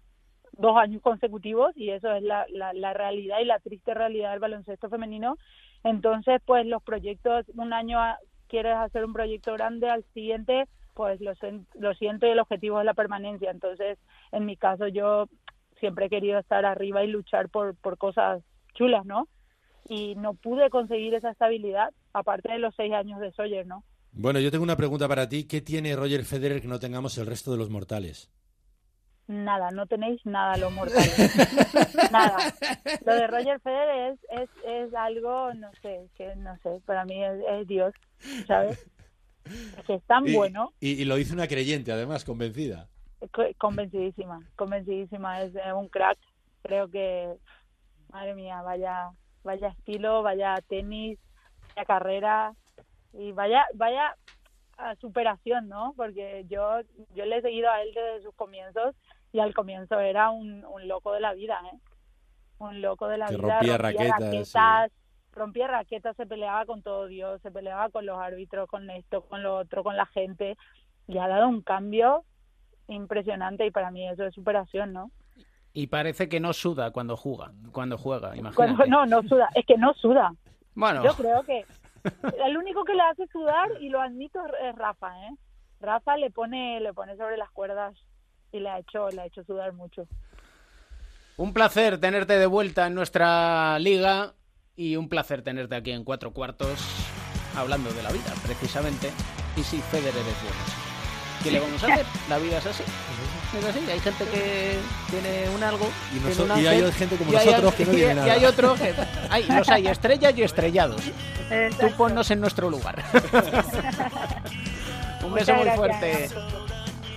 dos años consecutivos y eso es la, la, realidad y la triste realidad del baloncesto femenino entonces pues los proyectos un año a- quieres hacer un proyecto grande al siguiente pues lo siento y el objetivo es la permanencia. Entonces, en mi caso, yo siempre he querido estar arriba y luchar por, por cosas chulas, ¿no? Y no pude conseguir esa estabilidad, aparte de los seis años de Sawyer, ¿no? Bueno, yo tengo una pregunta para ti. ¿Qué tiene Roger Federer que no tengamos el resto de los mortales? Nada, no tenéis nada los mortales. nada. Lo de Roger Federer es, es, es algo, no sé, que no sé, para mí es, es Dios, ¿sabes? Que es tan Y- bueno, Y, y lo hizo una creyente, además, convencida. co- convencidísima, convencidísima, es un crack. Creo que, madre mía, vaya, vaya estilo, vaya tenis, vaya carrera y vaya, vaya a superación, ¿no? Porque yo, yo le he seguido a él desde sus comienzos y al comienzo era un, un loco de la vida, ¿eh? Un loco de la Que vida. rompía raquetas, raquetas, rompía raquetas, se peleaba con todo Dios, se peleaba con los árbitros, con esto, con lo otro, con la gente y ha dado un cambio impresionante y para mí eso es superación, ¿no? Y parece que no suda cuando juega, cuando juega, imagínate. Cuando, no, no suda, es que no suda. Bueno, Yo creo que el único que le hace sudar y lo admito es Rafa, ¿eh? Rafa le pone le pone sobre las cuerdas y le ha hecho le ha hecho sudar mucho. un placer tenerte de vuelta en nuestra liga y un placer tenerte aquí en cuatro cuartos hablando de la vida, precisamente. Y sí, Federer es bueno. ¿Qué le vamos a hacer? La vida es así. Es así. Hay gente que tiene un algo. Y tiene noso- un y hay gente como y nosotros que no y- tiene Y nada. hay otro que. Hay, los hay estrellas y estrellados. Tú ponnos en nuestro lugar. un beso Muchas muy gracias. fuerte.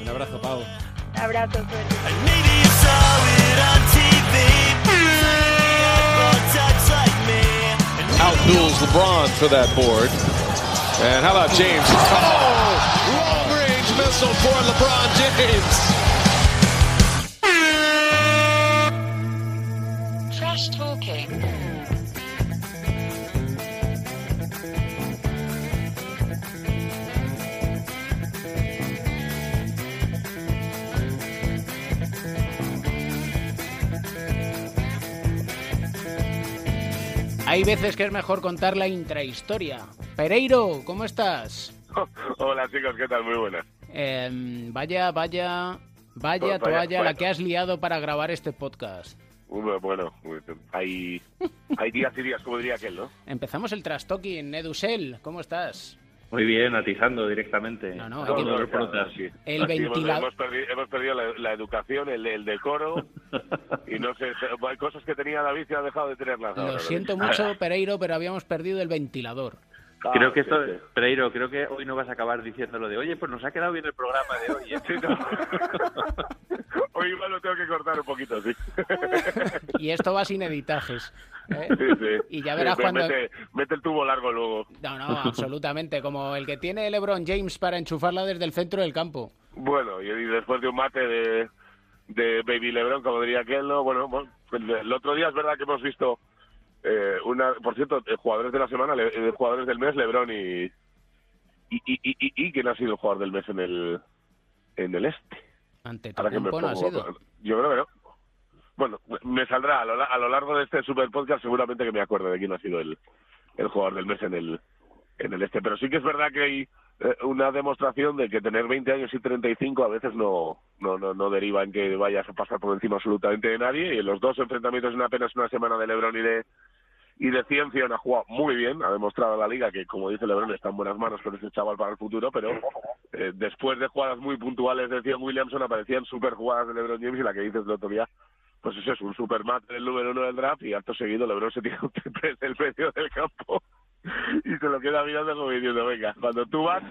Un abrazo, Pau. Abrazo, suerte. Outduels LeBron for that board. And how about James? Oh, long range missile for LeBron James. Trash talking. Hay veces que es mejor contar la intrahistoria. Pereiro, ¿cómo estás? Hola chicos, ¿qué tal? Muy buenas. Em, vaya, vaya, vaya Pues toalla la bueno. que has liado para grabar este podcast. Bueno, bueno, hay, hay días y días, como diría aquel, ¿no? Empezamos el trastoking. Edusel, ¿cómo estás? Muy bien, atizando directamente. No, no, que- el hemos, ventilador. hemos perdido, hemos perdido la, la educación, el, el decoro y no sé, hay cosas que tenía David y ha dejado de tenerlas. Lo siento mucho, Pereiro, pero habíamos perdido el ventilador. Ah, Creo que esto, sí. Pereiro, creo que hoy no vas a acabar diciéndolo de, oye, pues nos ha quedado bien el programa de hoy. ¿eh?". Hoy igual lo tengo que cortar un poquito, sí. Y esto va sin editajes. ¿Eh? Sí, sí. Y ya verás Sí, cuando... Mete, mete el tubo largo luego. No, no, absolutamente. Como el que tiene LeBron James para enchufarla desde el centro del campo. Bueno, y después de un mate de, de Baby Lebron, como diría aquel, ¿no? Bueno, bueno, pues el otro día es verdad que hemos visto eh, una, por cierto, eh, jugadores de la semana, le- eh, jugadores del mes, Lebron y y, y, y, y- y quién ha sido el jugador del mes en el en el este. Ante Ahora que me no ha sido. Yo creo que no. Bueno, me saldrá a lo, a lo largo de este super podcast seguramente que me acuerde de quién ha sido el, jugador del mes en el en el este. Pero sí que es verdad que hay eh, una demostración de que tener 20 años y 35 a veces no, no, no, no deriva en que vayas a pasar por encima absolutamente de nadie. Y los dos enfrentamientos en apenas una semana de Lebron y de y de ciencia ha jugado muy bien, ha demostrado a la liga que, como dice Lebron, está en buenas manos con ese chaval para el futuro, pero eh, después de jugadas muy puntuales de Zion Williamson aparecían super jugadas de Lebron James y la que dices el otro día, pues eso es un super mate del número uno del draft y acto seguido Lebron se tira un triple del medio del campo y se lo queda mirando como diciendo, venga, cuando tú vas,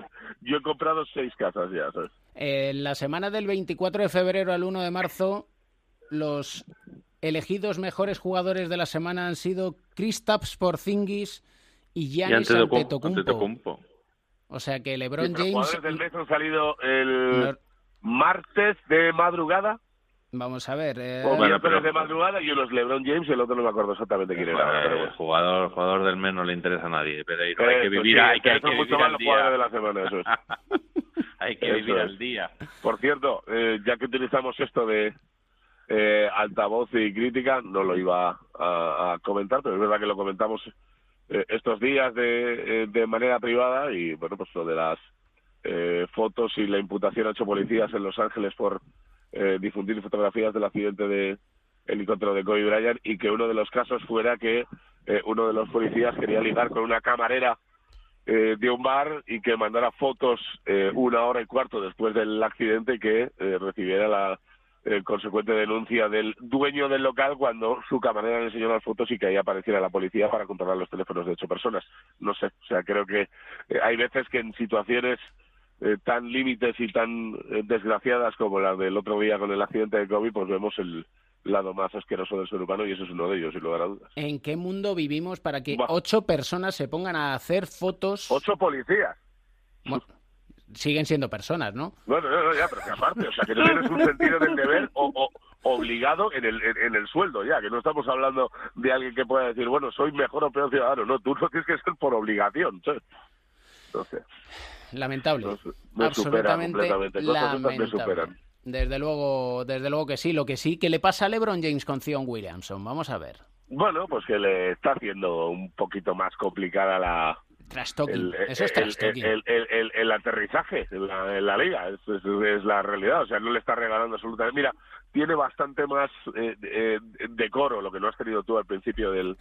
yo he comprado seis casas ya, ¿sabes? En la semana del 24 de febrero al 1 de marzo, los elegidos mejores jugadores de la semana han sido Kristaps Porzingis y Y Giannis Antetokounmpo. Antetokounmpo. Antetokounmpo. O sea que LeBron James... jugadores del mes han salido el martes de madrugada Vamos a ver. eh, Bueno, pero- de madrugada y uno es LeBron James y el otro no me acuerdo exactamente quién era. pero bueno. jugador, jugador del mes no le interesa a nadie, Pereiro. Hay que vivir, sí, hay que, hay eso que es mucho vivir más al los jugadores de día. la semana, eso es. Hay que Eso vivir es. al día. Por cierto, eh, ya que utilizamos esto de eh, altavoz y crítica, no lo iba a, a comentar, pero es verdad que lo comentamos eh, estos días de, eh, de manera privada y bueno, pues lo de las eh, fotos y la imputación a ocho policías en Los Ángeles por eh, difundir fotografías del accidente de helicóptero de Kobe Bryant y que uno de los casos fuera que eh, uno de los policías quería ligar con una camarera eh, de un bar y que mandara fotos eh, una hora y cuarto después del accidente y que eh, recibiera la consecuente denuncia del dueño del local cuando su camarera le enseñó las fotos y que ahí apareciera la policía para controlar los teléfonos de ocho personas. No sé, o sea, creo que hay veces que en situaciones eh, tan límites y tan eh, desgraciadas como la del otro día con el accidente de COVID, pues vemos el lado más asqueroso del ser humano y eso es uno de ellos, sin lugar a dudas. ¿En qué mundo vivimos para que ocho personas se pongan a hacer fotos? Ocho policías. Bueno, siguen siendo personas, ¿no? Bueno, no, no, ya, pero que aparte, o sea, que no tienes un sentido del deber o, o- obligado en el, en, el sueldo, ya, que no estamos hablando de alguien que pueda decir, bueno, soy mejor o peor ciudadano, no, tú no tienes que ser por obligación, ¿sabes? Sé, Lamentable. Absolutamente me lamentable. superan. Desde luego, desde luego que sí. Lo que sí, que le pasa a LeBron James con Zion Williamson. Vamos a ver. Bueno, pues que le está haciendo un poquito más complicada la... El, Eso es el- el- el- el- el aterrizaje en la, en la liga, es, es- es la realidad, o sea, no le está regalando absolutamente. Mira, tiene bastante más eh, eh, decoro, lo que no has tenido tú al principio del,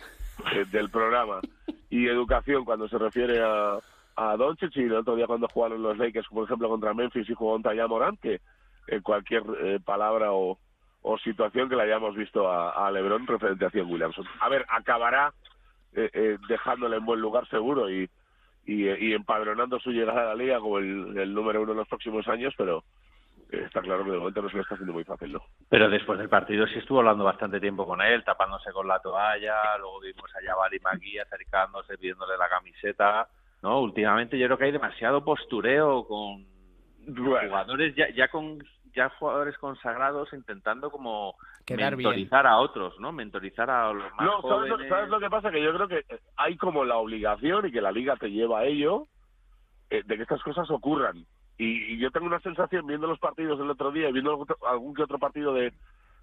eh, del programa, y educación cuando se refiere a, a Doncic y el otro día cuando jugaron los Lakers, por ejemplo, contra Memphis y jugó un Taya Morant, que eh, cualquier eh, palabra o, situación que le hayamos visto a, LeBron referente a Zion Williamson. A ver, acabará eh, eh, dejándole en buen lugar seguro eh, y empadronando su llegada a la liga como el, número uno en los próximos años, pero está claro que de momento no se lo está haciendo muy fácil, ¿no? Pero después del partido sí estuvo hablando bastante tiempo con él, tapándose con la toalla, luego vimos a Jabari Magui acercándose, pidiéndole la camiseta, ¿no? Últimamente yo creo que hay demasiado postureo con jugadores ya, ya con ya jugadores consagrados intentando como Quedar bien. mentorizar a otros, ¿no? Mentorizar a los más No, ¿sabes lo, jóvenes. sabes lo que pasa? Que yo creo que hay como la obligación y que la liga te lleva a ello eh, de que estas cosas ocurran. Y, y yo tengo una sensación viendo los partidos del otro día y viendo algún, algún que otro partido de,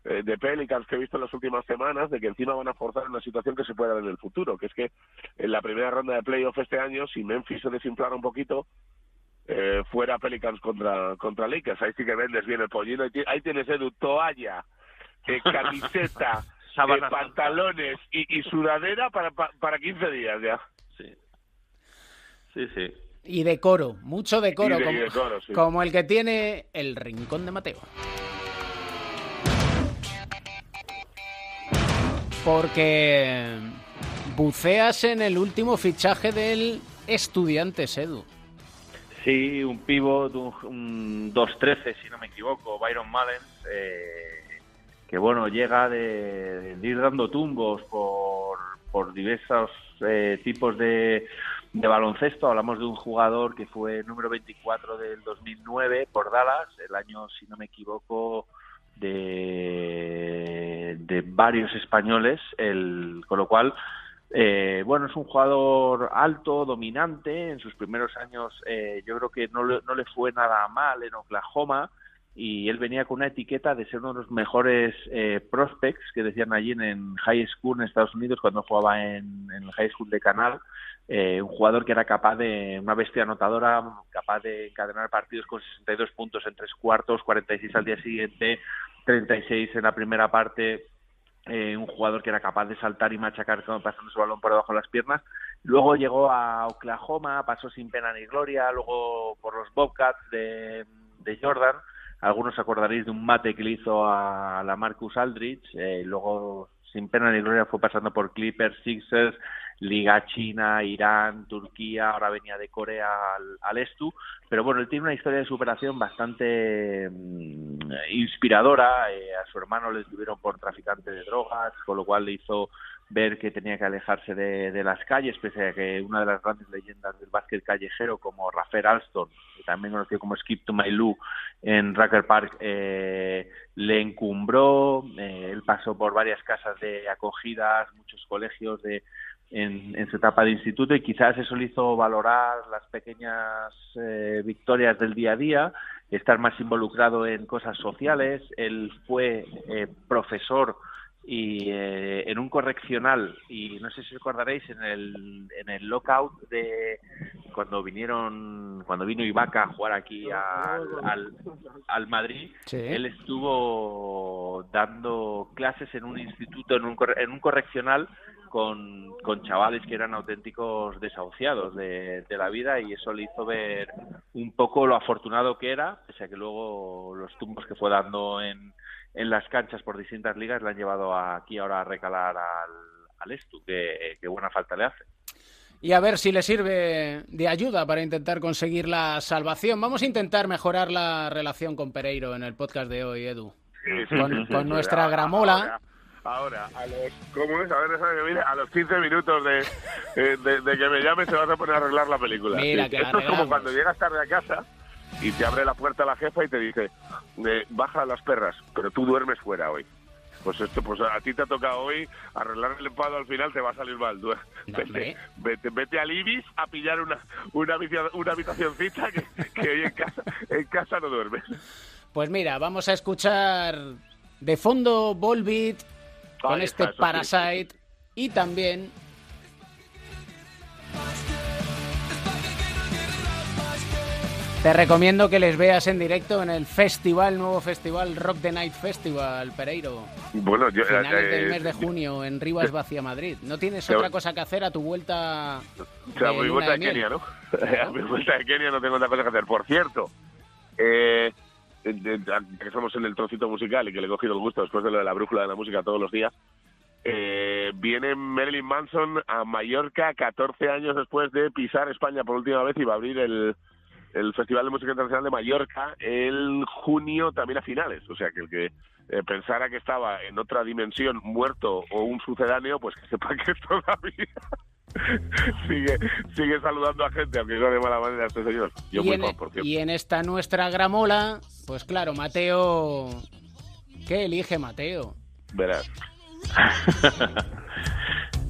eh, de Pelicans que he visto en las últimas semanas de que encima van a forzar una situación que se puede dar en el futuro, que es que en la primera ronda de playoff este año, si Memphis se desinflara un poquito, eh, fuera Pelicans contra contra Lakers. Ahí sí que vendes bien el pollino. Ahí, ti- ahí tienes, Edu, toalla, eh, camiseta, eh, pantalones y, y sudadera para, pa- para 15 días ya. Sí, sí, sí. Y decoro, mucho decoro, Y de- y como, decoro, sí. como el que tiene el rincón de Mateo. Porque buceas en el último fichaje del Estudiantes, Edu. Sí, un pivot, un, un 2-13, si no me equivoco, Byron Mallens, eh, que bueno, llega de, de ir dando tumbos por, por diversos eh, tipos de, de baloncesto. Hablamos de un jugador que fue número 24 del 2009 por Dallas, el año, si no me equivoco, de, varios españoles, el, con lo cual eh, bueno, es un jugador alto, dominante. En sus primeros años eh, yo creo que no no le fue nada mal en Oklahoma y él venía con una etiqueta de ser uno de los mejores eh, prospects que decían allí en, high school en Estados Unidos cuando jugaba en, el high school de Canal. Eh, un jugador que era capaz de, una bestia anotadora, capaz de encadenar partidos con 62 puntos en tres cuartos, 46 al día siguiente, 36 en la primera parte, eh, un jugador que era capaz de saltar y machacar pasando su balón por debajo de las piernas. Luego llegó a Oklahoma, pasó sin pena ni gloria, luego por los Bobcats de Jordan. Algunos acordaréis de un mate que le hizo a la Marcus Aldridge. eh, luego, sin pena ni gloria, fue pasando por Clippers, Sixers, Liga China, Irán, Turquía. Ahora venía de Corea al, Estu. Pero bueno, él tiene una historia de superación bastante mm, inspiradora. eh, a su hermano le tuvieron por traficante de drogas, con lo cual le hizo ver que tenía que alejarse de, las calles, pese a que una de las grandes leyendas del básquet callejero, como Rafael Alston, que también conocido como Skip to My Lou en Rucker Park, eh, le encumbró. eh, él pasó por varias casas de acogidas, muchos colegios de en, en su etapa de instituto y quizás eso le hizo valorar las pequeñas eh, victorias del día a día, estar más involucrado en cosas sociales. Él fue eh, profesor y eh, en un correccional y no sé si recordaréis en el en el lockout de cuando vinieron cuando vino Ibaka a jugar aquí al, al, al Madrid Sí. él estuvo dando clases en un instituto en un corre- en un correccional con, con chavales que eran auténticos desahuciados de, de la vida y eso le hizo ver un poco lo afortunado que era, pese a que luego los tumbos que fue dando en, en las canchas por distintas ligas le han llevado a- aquí ahora a recalar al, al Estu, que, que buena falta le hace. Y a ver si le sirve de ayuda para intentar conseguir la salvación. Vamos a intentar mejorar la relación con Pereiro en el podcast de hoy, Edu. Con, con nuestra gramola. Ahora, a los, ¿cómo es? A ver, déjame que mire, a los 15 minutos de, de, de que me llame se vas a poner a arreglar la película. Mira, que la Esto es como cuando llegas tarde a casa y te abre la puerta la jefa y te dice, eh, baja a las perras, pero tú duermes fuera hoy. Pues esto, pues a ti te ha tocado hoy arreglar el empado al final te va a salir mal. Vete, vete, vete al Ibis a pillar una, una, una habitacioncita que, que hoy en casa, en casa no duermes. Pues mira, vamos a escuchar de fondo Volbeat con este sí. Parasite y también te recomiendo que les veas en directo en el festival, nuevo festival Rock the Night Festival, Pereiro. Bueno, yo... Finales eh, del eh, mes de junio en Rivas Vacia Madrid. ¿No tienes otra cosa que hacer a tu vuelta? O sea, de mi vuelta de? Kenia, ¿no? A mi vuelta de Kenia no tengo otra cosa que hacer. Por cierto, eh, que estamos en el trocito musical y que le he cogido el gusto después de lo de la brújula de la música todos los días, eh, viene Marilyn Manson a Mallorca 14 años después de pisar España por última vez y va a abrir el, el Festival de Música Internacional de Mallorca el junio también a finales. O sea, que el que eh, pensara que estaba en otra dimensión muerto o un sucedáneo, pues que sepa que todavía sigue, sigue saludando a gente, aunque no de mala manera este señor. Yo y, muy en, por cierto. y en esta nuestra gramola, pues claro, Mateo... ¿Qué elige Mateo? Verás.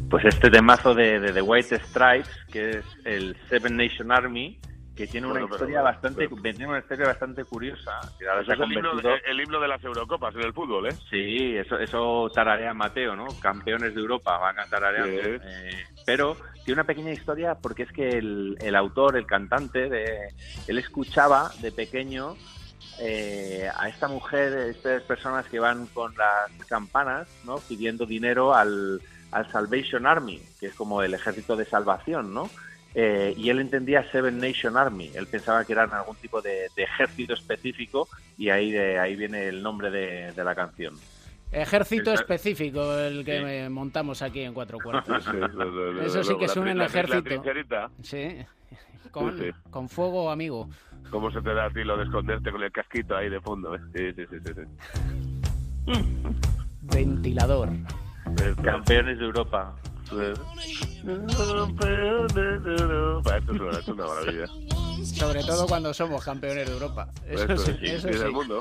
Pues este temazo de, de The White Stripes, que es el Seven Nation Army, que tiene una pero- historia bastante tiene una historia bastante curiosa. Eso es el himno, convertido- el himno de las Eurocopas en el fútbol, ¿eh? Sí, eso, eso tararea Mateo, ¿no? Campeones de Europa, van a tarareando. Sí. Eh, pero tiene una pequeña historia porque es que el, el autor, el cantante, de, él escuchaba de pequeño eh, a esta mujer, estas personas que van con las campanas, ¿no? Pidiendo dinero al, al Salvation Army, que es como el ejército de salvación, ¿no? Eh, y él entendía Seven Nation Army. Él pensaba que eran algún tipo de, de ejército específico y ahí de ahí viene el nombre de, de la canción. Ejército específico el que Sí. montamos aquí en Cuatro Cuartos. Sí, lo- lo- lo- Eso sí que es un ejército. Sí, con, Sí, con fuego amigo. ¿Cómo se te da a ti lo de esconderte con el casquito ahí de fondo? eh? Sí, sí, sí. sí. Ventilador. Campeones de Europa. Es una, maravilla. Sobre todo cuando somos campeones de Europa. Eso, sí, eso del mundo.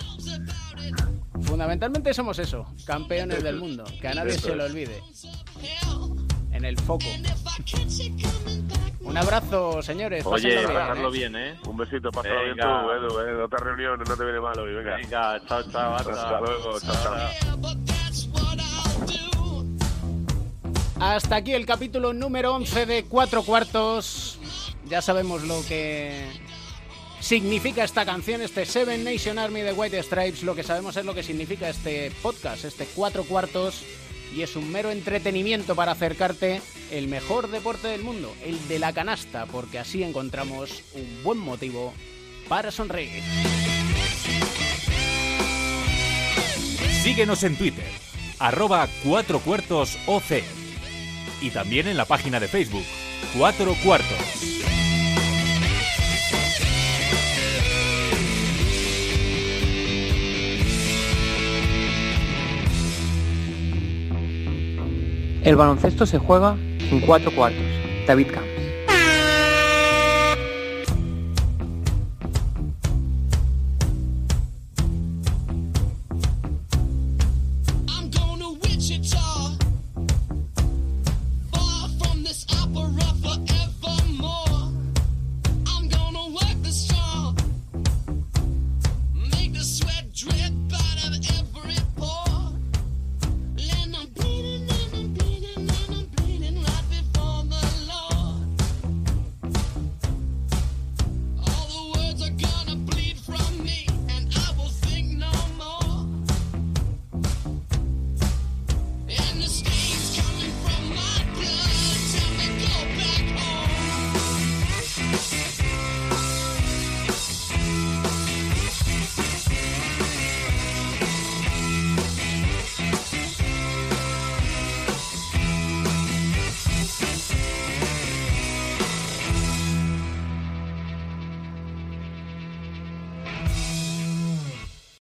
Fundamentalmente somos eso, campeones Eso del mundo. Que a nadie se lo es. olvide. En el foco. Un abrazo, señores. Oye, bien, pasarlo ¿eh? bien, ¿eh? Un besito, pásalo bien Venga. tú, Edu, eh. Otra reunión, no te viene mal hoy, venga. Venga, chao, chao. Hasta luego, chao, chao. Hasta aquí el capítulo número 11 de Cuatro Cuartos. Ya sabemos lo que significa esta canción, este Seven Nation Army de White Stripes. Lo que sabemos es lo que significa este podcast, este Cuatro Cuartos. Y es un mero entretenimiento para acercarte el mejor deporte del mundo, el de la canasta, porque así encontramos un buen motivo para sonreír. Síguenos en Twitter, arroba cuatro cuartos OC. Y también en la página de Facebook, Cuatro Cuartos. El baloncesto se juega en cuatro cuartos. David Camp.